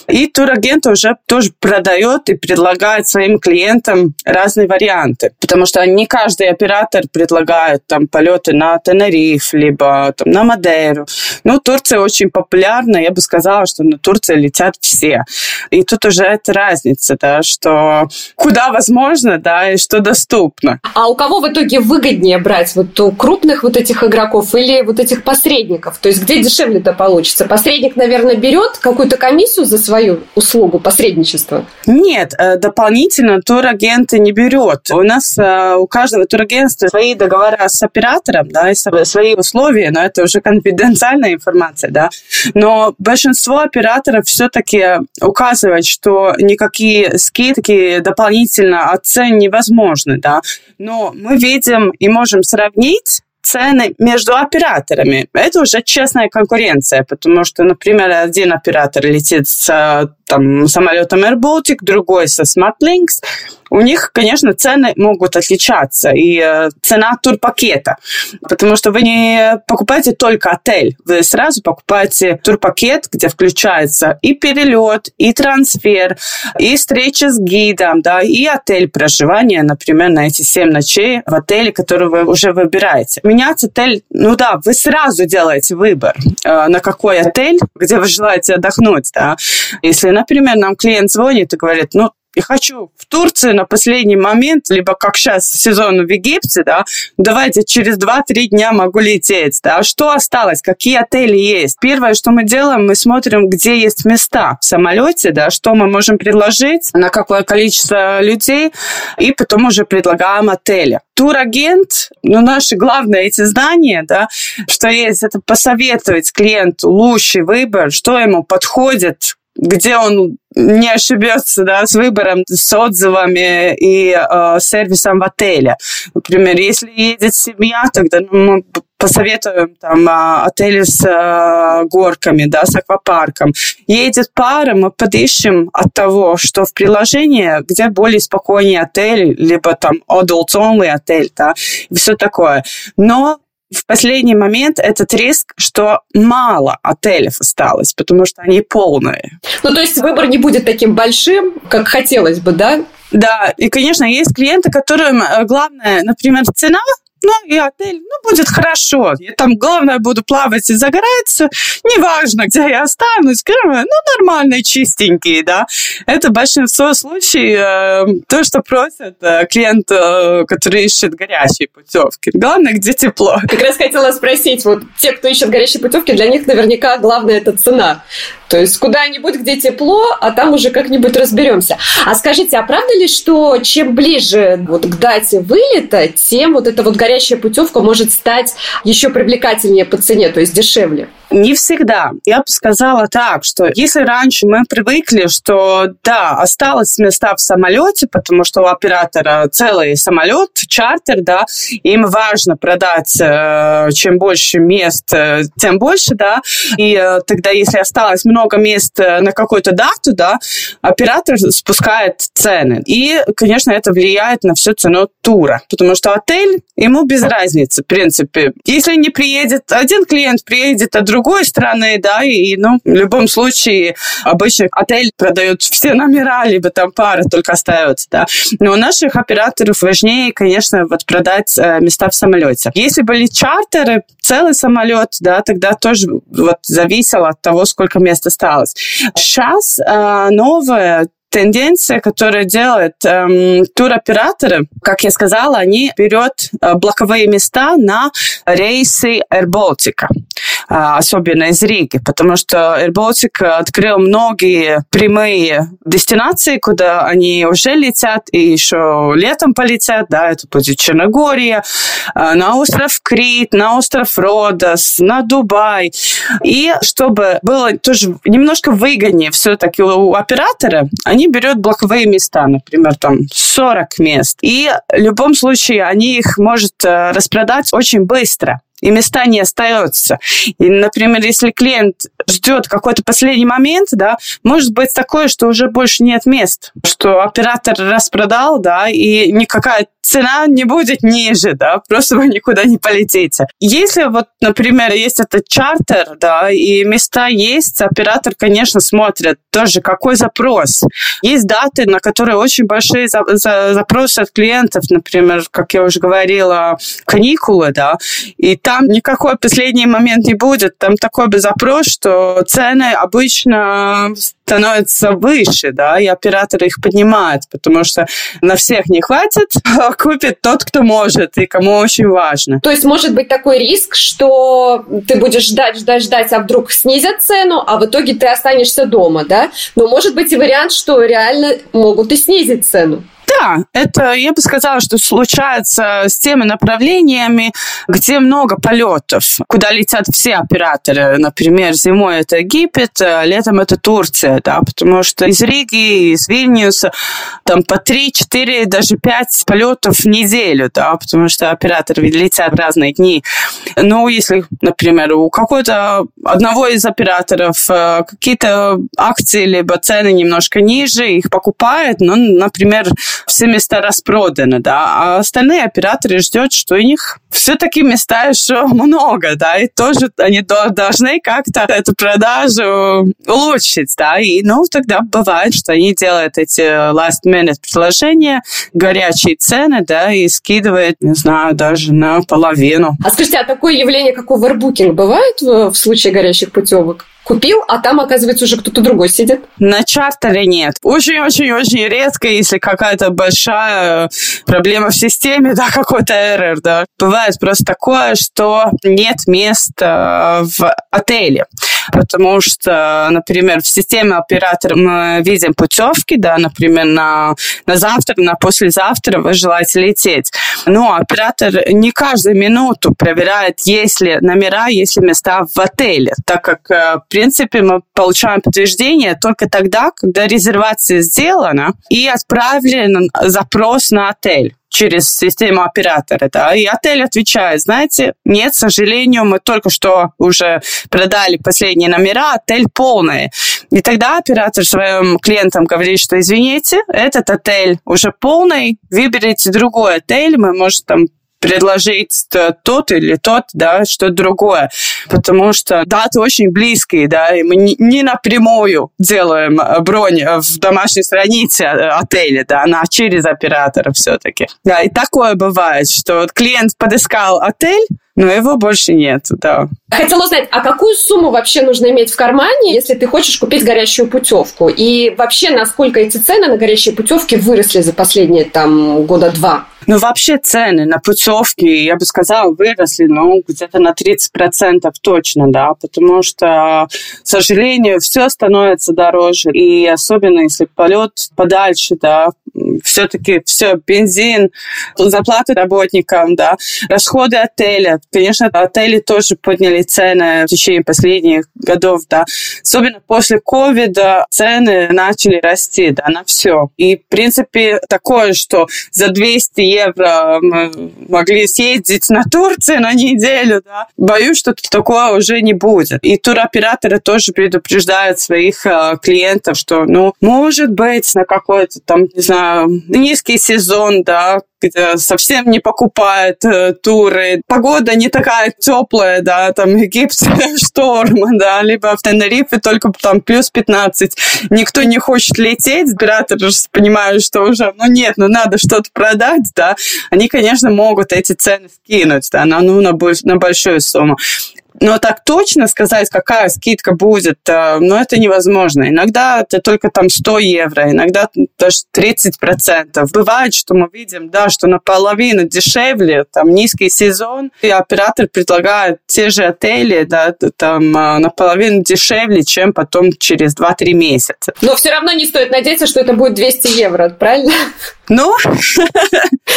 и турагент уже тоже продает и предлагает своим клиентам разные варианты, потому что не каждый оператор предлагает там полеты на Тенериф, либо там на Мадейру. Ну, Турция очень популярна, я бы сказала, что на Турцию летят все. И тут уже это разница, да, что куда возможно, да, и что доступно. А у кого в итоге выгоднее брать? Вот у крупных вот этих игроков или вот этих посредников? То есть где дешевле-то получится? Посредник, наверное, берет какую-то комиссию за свою услугу посредничества? Нет, э, дополнительно турагенты не берет. У нас э, у каждого турагентства свои договора с оператором, да, и свои условия, но это уже [LAUGHS] конфиденциальная информация, да. Но большинство операторов все-таки указывают, что никакие скидки дополнительно от цен невозможны, да. Но мы видим и можем сравнить цены между операторами. Это уже честная конкуренция, потому что, например, один оператор летит с там, самолетом Air Baltic, другой со SmartLinks, у них, конечно, цены могут отличаться, и э, цена турпакета, потому что вы не покупаете только отель, вы сразу покупаете турпакет, где включается и перелет, и трансфер, и встреча с гидом, да, и отель проживания, например, на эти 7 ночей в отеле, который вы уже выбираете. Менять отель, ну да, вы сразу делаете выбор, э, на какой отель, где вы желаете отдохнуть, да. Если, например, нам клиент звонит и говорит, ну, и хочу в Турцию на последний момент, либо как сейчас сезон в Египте, да, давайте через 2-3 дня могу лететь, да, что осталось, какие отели есть. Первое, что мы делаем, мы смотрим, где есть места в самолете, да, что мы можем предложить, на какое количество людей, и потом уже предлагаем отели. Турагент, ну, наши главные эти знания, да, что есть, это посоветовать клиенту лучший выбор, что ему подходит, где он не ошибется да, с выбором, с отзывами и э, сервисом в отеле. Например, если едет семья, тогда ну, мы посоветуем там э, отели с э, горками, да, с аквапарком. Едет пара, мы подыщем от того, что в приложении, где более спокойный отель, либо там adult only отель, да, и все такое. Но в последний момент этот риск, что мало отелей осталось, потому что они полные. Ну, то есть выбор не будет таким большим, как хотелось бы, да? Да, и, конечно, есть клиенты, которым э, главное, например, цена, ну и отель, ну, будет хорошо. Я там, главное, буду плавать и загораться. Неважно, где я останусь. Ну, нормальные, чистенькие, да. Это большинство случаев э, то, что просят э, клиент, э, который ищет горячие путевки. Главное, где тепло. Как раз хотела спросить, вот те, кто ищет горячие путевки, для них наверняка главное это цена. То есть куда-нибудь, где тепло, а там уже как-нибудь разберемся. А скажите, а правда ли, что чем ближе вот к дате вылета, тем вот эта вот горячая путевка может стать еще привлекательнее по цене, то есть дешевле? Не всегда. Я бы сказала так, что если раньше мы привыкли, что да, осталось места в самолете, потому что у оператора целый самолет, чартер, да, им важно продать э, чем больше мест, э, тем больше, да, и э, тогда если осталось много мест на какую-то дату, да, оператор спускает цены. И, конечно, это влияет на всю цену тура, потому что отель, ему без разницы, в принципе. Если не приедет один клиент, приедет от другой стороны, да, и, ну, в любом случае обычно отель продает все номера, либо там пара только остается, да. Но у наших операторов важнее, конечно, вот продать э, места в самолете. Если были чартеры, целый самолет, да, тогда тоже вот зависело от того, сколько мест осталось. Сейчас э, новое тенденция, которая делает эм, туроператоры, как я сказала, они берут э, блоковые места на рейсы Air Baltica, э, особенно из Риги, потому что Air Baltic открыл многие прямые дестинации, куда они уже летят и еще летом полетят, да, это будет Черногория, э, на остров Крит, на остров Родос, на Дубай. И чтобы было тоже немножко выгоднее все-таки у оператора, они они берут блоковые места, например, там 40 мест. И в любом случае они их может э, распродать очень быстро и места не остается. И, например, если клиент ждет какой-то последний момент, да, может быть такое, что уже больше нет мест, что оператор распродал, да, и никакая цена не будет ниже, да, [LAUGHS] просто вы никуда не полетите. Если вот, например, есть этот чартер, да, и места есть, оператор, конечно, смотрит тоже, какой запрос. Есть даты, на которые очень большие за, за, запросы от клиентов, например, как я уже говорила, каникулы, да, и там никакой последний момент не будет, там такой бы запрос, что цены обычно становятся выше, да, и операторы их поднимают, потому что на всех не хватит, [LAUGHS] а купит тот, кто может и кому очень важно. То есть может быть такой риск, что ты будешь ждать, ждать, ждать, а вдруг снизят цену, а в итоге ты останешься дома, да? Но может быть и вариант, что реально могут и снизить цену. Да, это, я бы сказала, что случается с теми направлениями, где много полетов, куда летят все операторы. Например, зимой это Египет, а летом это Турция, да, потому что из Риги, из Вильнюса там по 3-4, даже 5 полетов в неделю, да, потому что операторы летят в разные дни. Ну, если, например, у какого-то одного из операторов э, какие-то акции либо цены немножко ниже, их покупают, ну, например, все места распроданы, да, а остальные операторы ждут, что у них все-таки места еще много, да, и тоже они должны как-то эту продажу улучшить, да, и, ну, тогда бывает, что они делают эти last-minute предложения, горячие цены, да, и скидывают, не знаю, даже на половину. А скажите, а такое явление, как овербукинг, бывает в случае горящих путевок? Купил, а там, оказывается, уже кто-то другой сидит? На чартере нет. Очень-очень-очень редко, если какая-то большая проблема в системе, [LAUGHS] да, какой-то error, да. Бывает просто такое, что нет места в отеле потому что, например, в системе оператора мы видим путевки, да, например, на, на завтра, на послезавтра вы желаете лететь. Но оператор не каждую минуту проверяет, есть ли номера, есть ли места в отеле, так как, э, в принципе, мы получаем подтверждение только тогда, когда резервация сделана и отправлен запрос на отель через систему оператора, да, и отель отвечает, знаете, нет, к сожалению, мы только что уже продали последние номера, отель полный. И тогда оператор своим клиентам говорит, что извините, этот отель уже полный, выберите другой отель, мы, может, там предложить тот или тот, да, что другое. Потому что даты очень близкие, да, и мы не напрямую делаем бронь в домашней странице отеля, да, она через оператора все-таки. Да, и такое бывает, что клиент подыскал отель, но его больше нет, да. Хотела узнать, а какую сумму вообще нужно иметь в кармане, если ты хочешь купить горящую путевку? И вообще, насколько эти цены на горящие путевки выросли за последние там года два? Ну, вообще цены на путевки, я бы сказала, выросли, ну, где-то на 30% точно, да, потому что, к сожалению, все становится дороже, и особенно если полет подальше, да, все-таки все, бензин, зарплаты работникам, да, расходы отеля. Конечно, отели тоже подняли цены в течение последних годов, да. Особенно после ковида цены начали расти, да, на все. И, в принципе, такое, что за 200 евро мы могли съездить на Турцию на неделю, да. Боюсь, что такое уже не будет. И туроператоры тоже предупреждают своих э, клиентов, что, ну, может быть, на какой-то там, не знаю, низкий сезон, да, где совсем не покупает э, туры. Погода не такая теплая, да, там Египет [LAUGHS] шторм, да, либо в Тенерифе только там плюс 15. Никто не хочет лететь, операторы понимают, что уже, ну нет, ну надо что-то продать, да, они, конечно, могут эти цены скинуть, да, на, ну, на, на большую сумму. Но так точно сказать, какая скидка будет, э, ну, это невозможно. Иногда это только там 100 евро, иногда даже 30 процентов. Бывает, что мы видим, да, что наполовину дешевле, там низкий сезон, и оператор предлагает те же отели, да, там э, наполовину дешевле, чем потом через 2-3 месяца. Но все равно не стоит надеяться, что это будет 200 евро, правильно? Ну?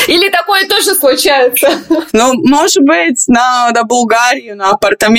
Или такое тоже случается? [LAUGHS] Ну, может быть, на, на Булгарию, на апартаменты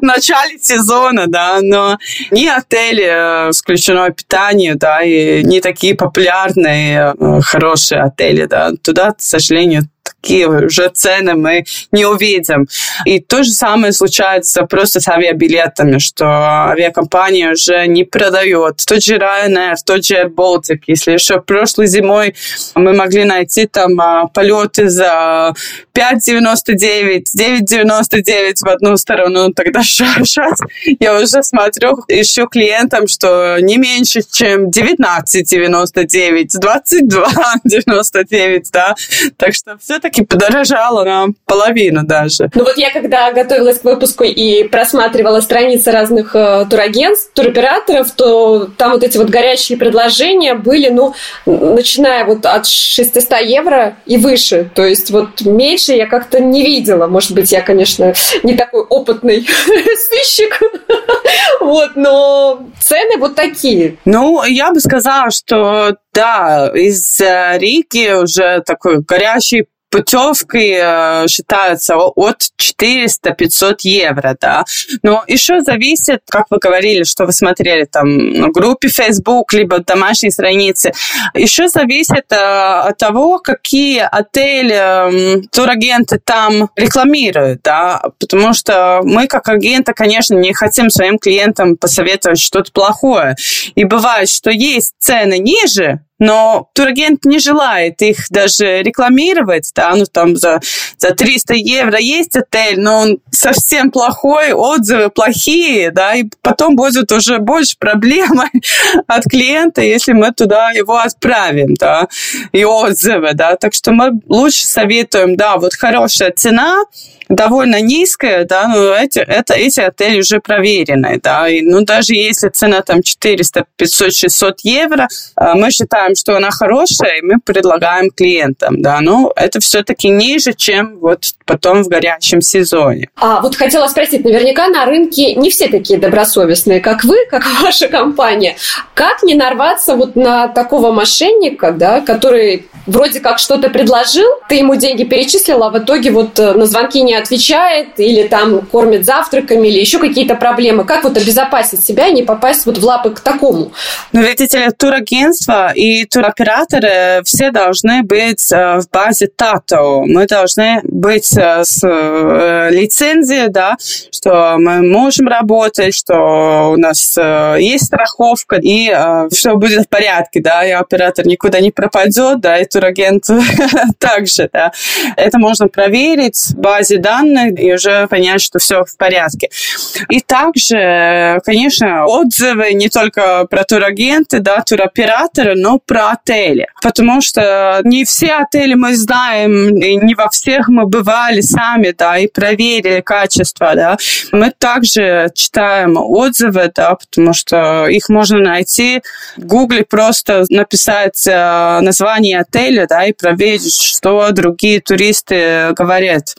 в начале сезона, да, но не отели э, с включено питание, да, и не такие популярные э, хорошие отели, да, туда, к сожалению, такие уже цены мы не увидим. И то же самое случается просто с авиабилетами, что авиакомпания уже не продает. Тот же Ryanair, тот же Air Baltic. Если еще прошлой зимой мы могли найти там а, полеты за 5,99, 9,99 в одну сторону, тогда [LAUGHS] сейчас я уже смотрю, ищу клиентам, что не меньше, чем 19,99, 22,99, да. Так что все-таки все-таки подорожало на половину даже. Ну вот я когда готовилась к выпуску и просматривала страницы разных э, турагентств, туроператоров, то там вот эти вот горячие предложения были, ну, начиная вот от 600 евро и выше. То есть вот меньше я как-то не видела. Может быть, я, конечно, не такой опытный [LAUGHS] сыщик. Вот, но цены вот такие. Ну, я бы сказала, что да, из э, Риги уже такой горячий путевкой э, считаются от 400-500 евро, да. Но еще зависит, как вы говорили, что вы смотрели там в группе Facebook, либо домашней странице, еще зависит э, от того, какие отели э, турагенты там рекламируют, да, потому что мы как агенты, конечно, не хотим своим клиентам посоветовать что-то плохое. И бывает, что есть цены ниже, но турагент не желает их даже рекламировать, да, ну там за, за 300 евро есть отель, но он совсем плохой, отзывы плохие, да, и потом будет уже больше проблемы [LAUGHS] от клиента, если мы туда его отправим, да, и отзывы, да, так что мы лучше советуем, да, вот хорошая цена, довольно низкая, да, но эти, это, эти отели уже проверенные, да, и, ну, даже если цена там 400, 500, 600 евро, а, мы считаем, что она хорошая, и мы предлагаем клиентам, да, но это все-таки ниже, чем вот потом в горячем сезоне. А вот хотела спросить, наверняка на рынке не все такие добросовестные, как вы, как [LAUGHS] ваша компания. Как не нарваться вот на такого мошенника, да, который вроде как что-то предложил, ты ему деньги перечислила, а в итоге вот э, на звонки не отвечает, или там кормит завтраками, или еще какие-то проблемы. Как вот обезопасить себя и не попасть вот в лапы к такому? Ну, видите ли, турагентства и туроператоры все должны быть э, в базе ТАТО. Мы должны быть э, с э, лицензией, да, что мы можем работать, что у нас есть страховка, и все будет в порядке, да, и оператор никуда не пропадет, да, и турагент [LAUGHS] также, да. Это можно проверить в базе данных и уже понять, что все в порядке. И также, конечно, отзывы не только про турагенты, да, туроператоры, но про отели. Потому что не все отели мы знаем, и не во всех мы бывали сами, да, и проверили качество, да. Мы также читаем отзывы, да, потому что их можно найти в Гугле, просто написать э, название отеля, да, и проверить, что другие туристы говорят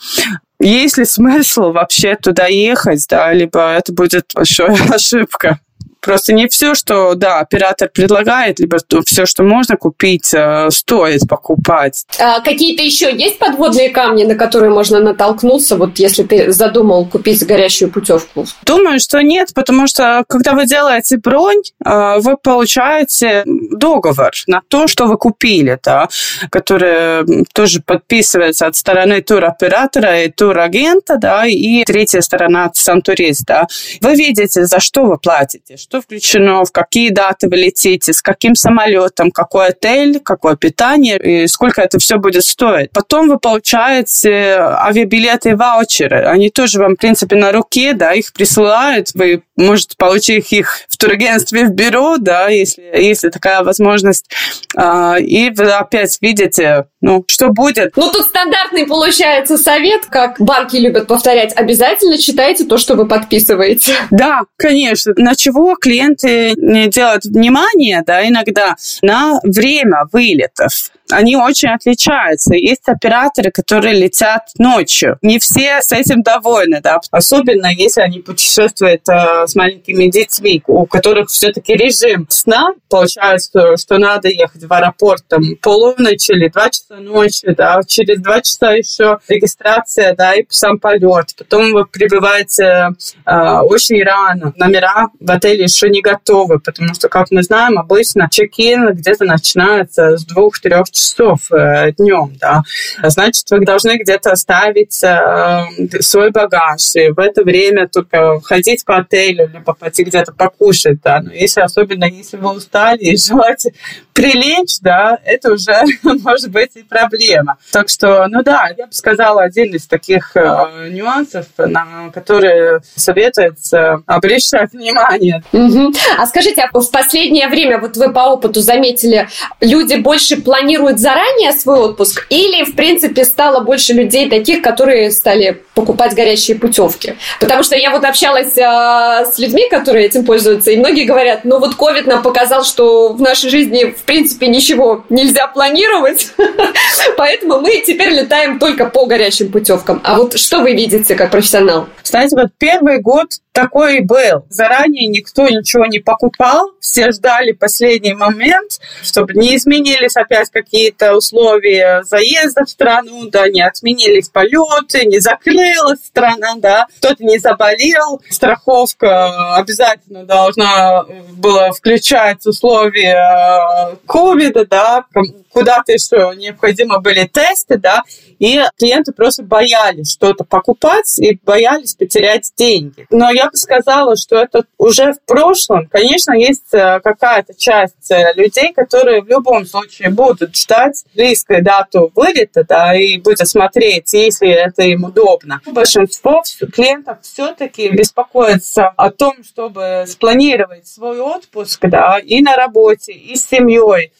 есть ли смысл вообще туда ехать, да, либо это будет большая [LAUGHS] ошибка. Просто не все, что, да, оператор предлагает, либо все, что можно купить, э, стоит покупать. А какие-то еще есть подводные камни, на которые можно натолкнуться, вот если ты задумал купить горящую путевку? Думаю, что нет, потому что когда вы делаете бронь, э, вы получаете договор на то, что вы купили, да, который тоже подписывается от стороны туроператора и турагента, да, и третья сторона сам турист, да. Вы видите, за что вы платите, что включено, в какие даты вы летите, с каким самолетом, какой отель, какое питание и сколько это все будет стоить. Потом вы получаете авиабилеты и ваучеры. Они тоже вам, в принципе, на руке, да, их присылают. Вы можете получить их в турагентстве в бюро, да, если, если такая возможность. А, и вы опять видите, ну, что будет. Ну, тут стандартный получается совет, как банки любят повторять. Обязательно читайте то, что вы подписываете. Да, конечно. На чего клиенты не делают внимание, да, иногда на время вылетов они очень отличаются. Есть операторы, которые летят ночью. Не все с этим довольны, да, особенно если они путешествуют э, с маленькими детьми, у которых все-таки режим сна. Получается, что надо ехать в аэропорт там полуночи или два часа ночи, да, через два часа еще регистрация, да, и сам полет. Потом вы прибываете э, очень рано. Номера в отеле еще не готовы, потому что, как мы знаем, обычно чек-ин где-то начинается с двух-трех часов э, днем, да. Значит, вы должны где-то оставить э, свой багаж, и в это время только ходить по отелю, либо пойти где-то покушать, да. Но если, особенно если вы устали и желаете [LAUGHS] прилечь, да, это уже [LAUGHS] может быть и проблема. Так что, ну да, я бы сказала, один из таких э, нюансов, на которые советуется обращать [LAUGHS] внимание. Угу. А скажите, а в последнее время, вот вы по опыту заметили, люди больше планируют заранее свой отпуск или, в принципе, стало больше людей таких, которые стали покупать горящие путевки? Потому что я вот общалась а, с людьми, которые этим пользуются, и многие говорят, ну вот ковид нам показал, что в нашей жизни, в принципе, ничего нельзя планировать, [LAUGHS] поэтому мы теперь летаем только по горящим путевкам. А вот что вы видите как профессионал? Знаете, вот первый год такой и был. Заранее никто ничего не покупал, все ждали последний момент, чтобы не изменились опять какие-то условия заезда в страну, да, не отменились полеты, не закрылась страна, да, кто-то не заболел. Страховка обязательно должна была включать условия ковида, да, куда-то еще необходимо были тесты, да, и клиенты просто боялись что-то покупать и боялись потерять деньги. Но я бы сказала, что это уже в прошлом. Конечно, есть э, какая-то часть э, людей, которые в любом случае будут ждать близкой дату вылета, да, и будут смотреть, если это им удобно. Большинство клиентов все-таки беспокоятся о том, чтобы спланировать свой отпуск, да, и на работе, и с семьей.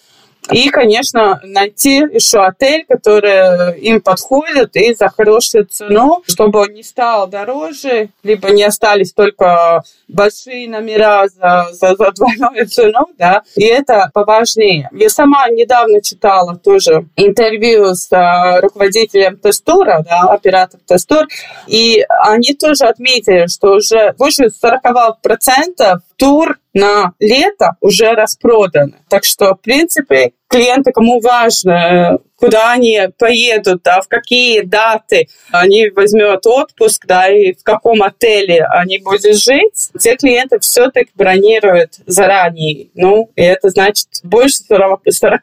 И, конечно, найти еще отель, который им подходит и за хорошую цену, чтобы он не стал дороже, либо не остались только большие номера за, за, за двойную цену, да, и это поважнее. Я сама недавно читала тоже интервью с а, руководителем тестура, да, оператор тестур, и они тоже отметили, что уже больше 40% тур на лето уже распроданы. Так что, в принципе, клиенты, кому важно, куда они поедут, да, в какие даты они возьмут отпуск, да, и в каком отеле они будут жить, те клиенты все-таки бронируют заранее. Ну, и это значит больше 40, 40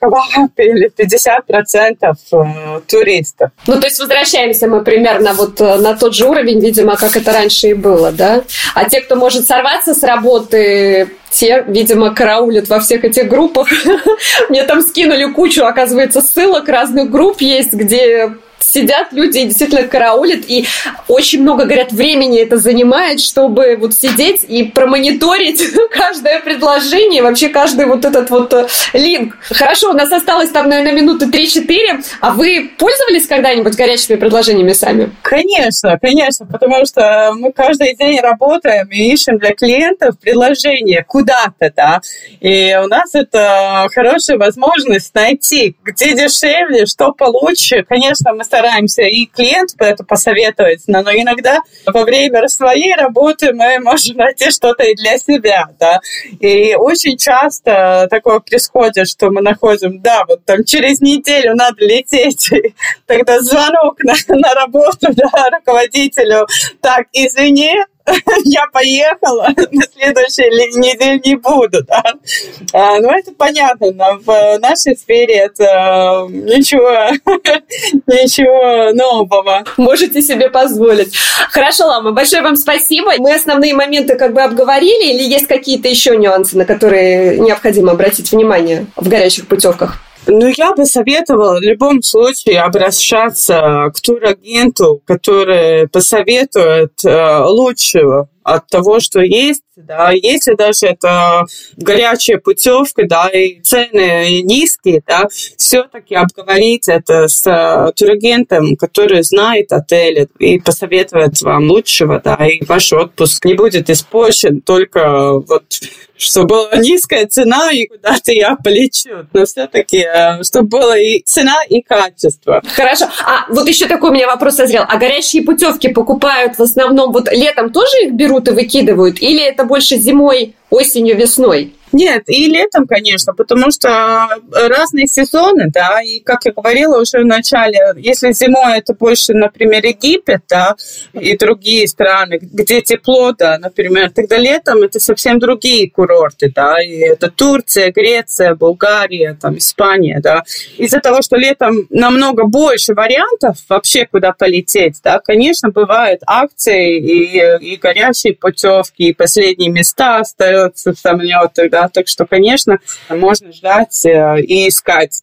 или 50 процентов туристов. Ну, то есть возвращаемся мы примерно вот э, на тот же уровень, видимо, как это раньше и было, да? А те, кто может сорваться с работы, те, видимо, караулят во всех этих группах. [LAUGHS] Мне там скинули кучу, оказывается, ссылок разных групп есть, где сидят люди и действительно караулят, и очень много, говорят, времени это занимает, чтобы вот сидеть и промониторить [LAUGHS] каждое предложение, вообще каждый вот этот вот э, линк. Хорошо, у нас осталось там, наверное, минуты 3-4, а вы пользовались когда-нибудь горячими предложениями сами? Конечно, конечно, потому что мы каждый день работаем и ищем для клиентов предложения куда-то, да, и у нас это хорошая возможность найти, где дешевле, что получше. Конечно, мы стараемся и клиенту это посоветовать, но иногда во время своей работы мы можем найти что-то и для себя, да. И очень часто такое происходит, что мы находим, да, вот там через неделю надо лететь, [LAUGHS] тогда звонок на, на работу, [LAUGHS] да, руководителю, так, извини, [LAUGHS] я поехала, [LAUGHS] на следующей неделе не буду, да. А, ну, это понятно, но в нашей сфере это ничего, [LAUGHS] ничего нового. Можете себе позволить. Хорошо, Лама, большое вам спасибо. Мы основные моменты как бы обговорили, или есть какие-то еще нюансы, на которые необходимо обратить внимание в горячих путевках? Ну, я бы советовала в любом случае обращаться к турагенту, который посоветует э, лучшего от того, что есть, да, если даже это горячая путевка, да, и цены низкие, да, все-таки обговорить это с э, турагентом, который знает отель и посоветует вам лучшего, да, и ваш отпуск не будет испорчен только вот что была низкая цена и куда-то я полечу. Но все-таки, э, чтобы было и цена, и качество. Хорошо. А вот еще такой у меня вопрос созрел. А горящие путевки покупают в основном вот летом тоже их берут и выкидывают? Или это больше зимой, осенью, весной? Нет, и летом, конечно, потому что разные сезоны, да, и, как я говорила уже в начале, если зимой это больше, например, Египет, да, и другие страны, где тепло, да, например, тогда летом это совсем другие курорты, да, и это Турция, Греция, Болгария, там, Испания, да. Из-за того, что летом намного больше вариантов вообще куда полететь, да, конечно, бывают акции и, и горячие путевки, и последние места остаются самолеты, да, так что, конечно, можно ждать э, и искать.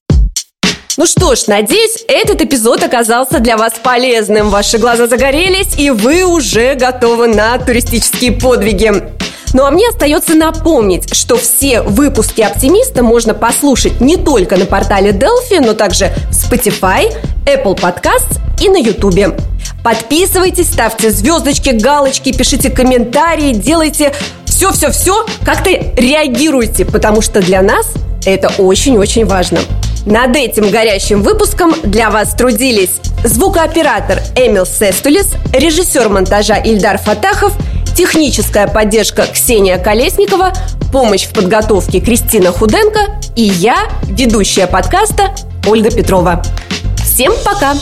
Ну что ж, надеюсь, этот эпизод оказался для вас полезным. Ваши глаза загорелись, и вы уже готовы на туристические подвиги. Ну а мне остается напомнить, что все выпуски «Оптимиста» можно послушать не только на портале Delphi, но также в Spotify, Apple Podcasts и на YouTube. Подписывайтесь, ставьте звездочки, галочки, пишите комментарии, делайте все-все-все, как-то реагируйте, потому что для нас это очень-очень важно. Над этим горящим выпуском для вас трудились звукооператор Эмил Сестулис, режиссер монтажа Ильдар Фатахов, техническая поддержка Ксения Колесникова, помощь в подготовке Кристина Худенко и я, ведущая подкаста Ольга Петрова. Всем пока!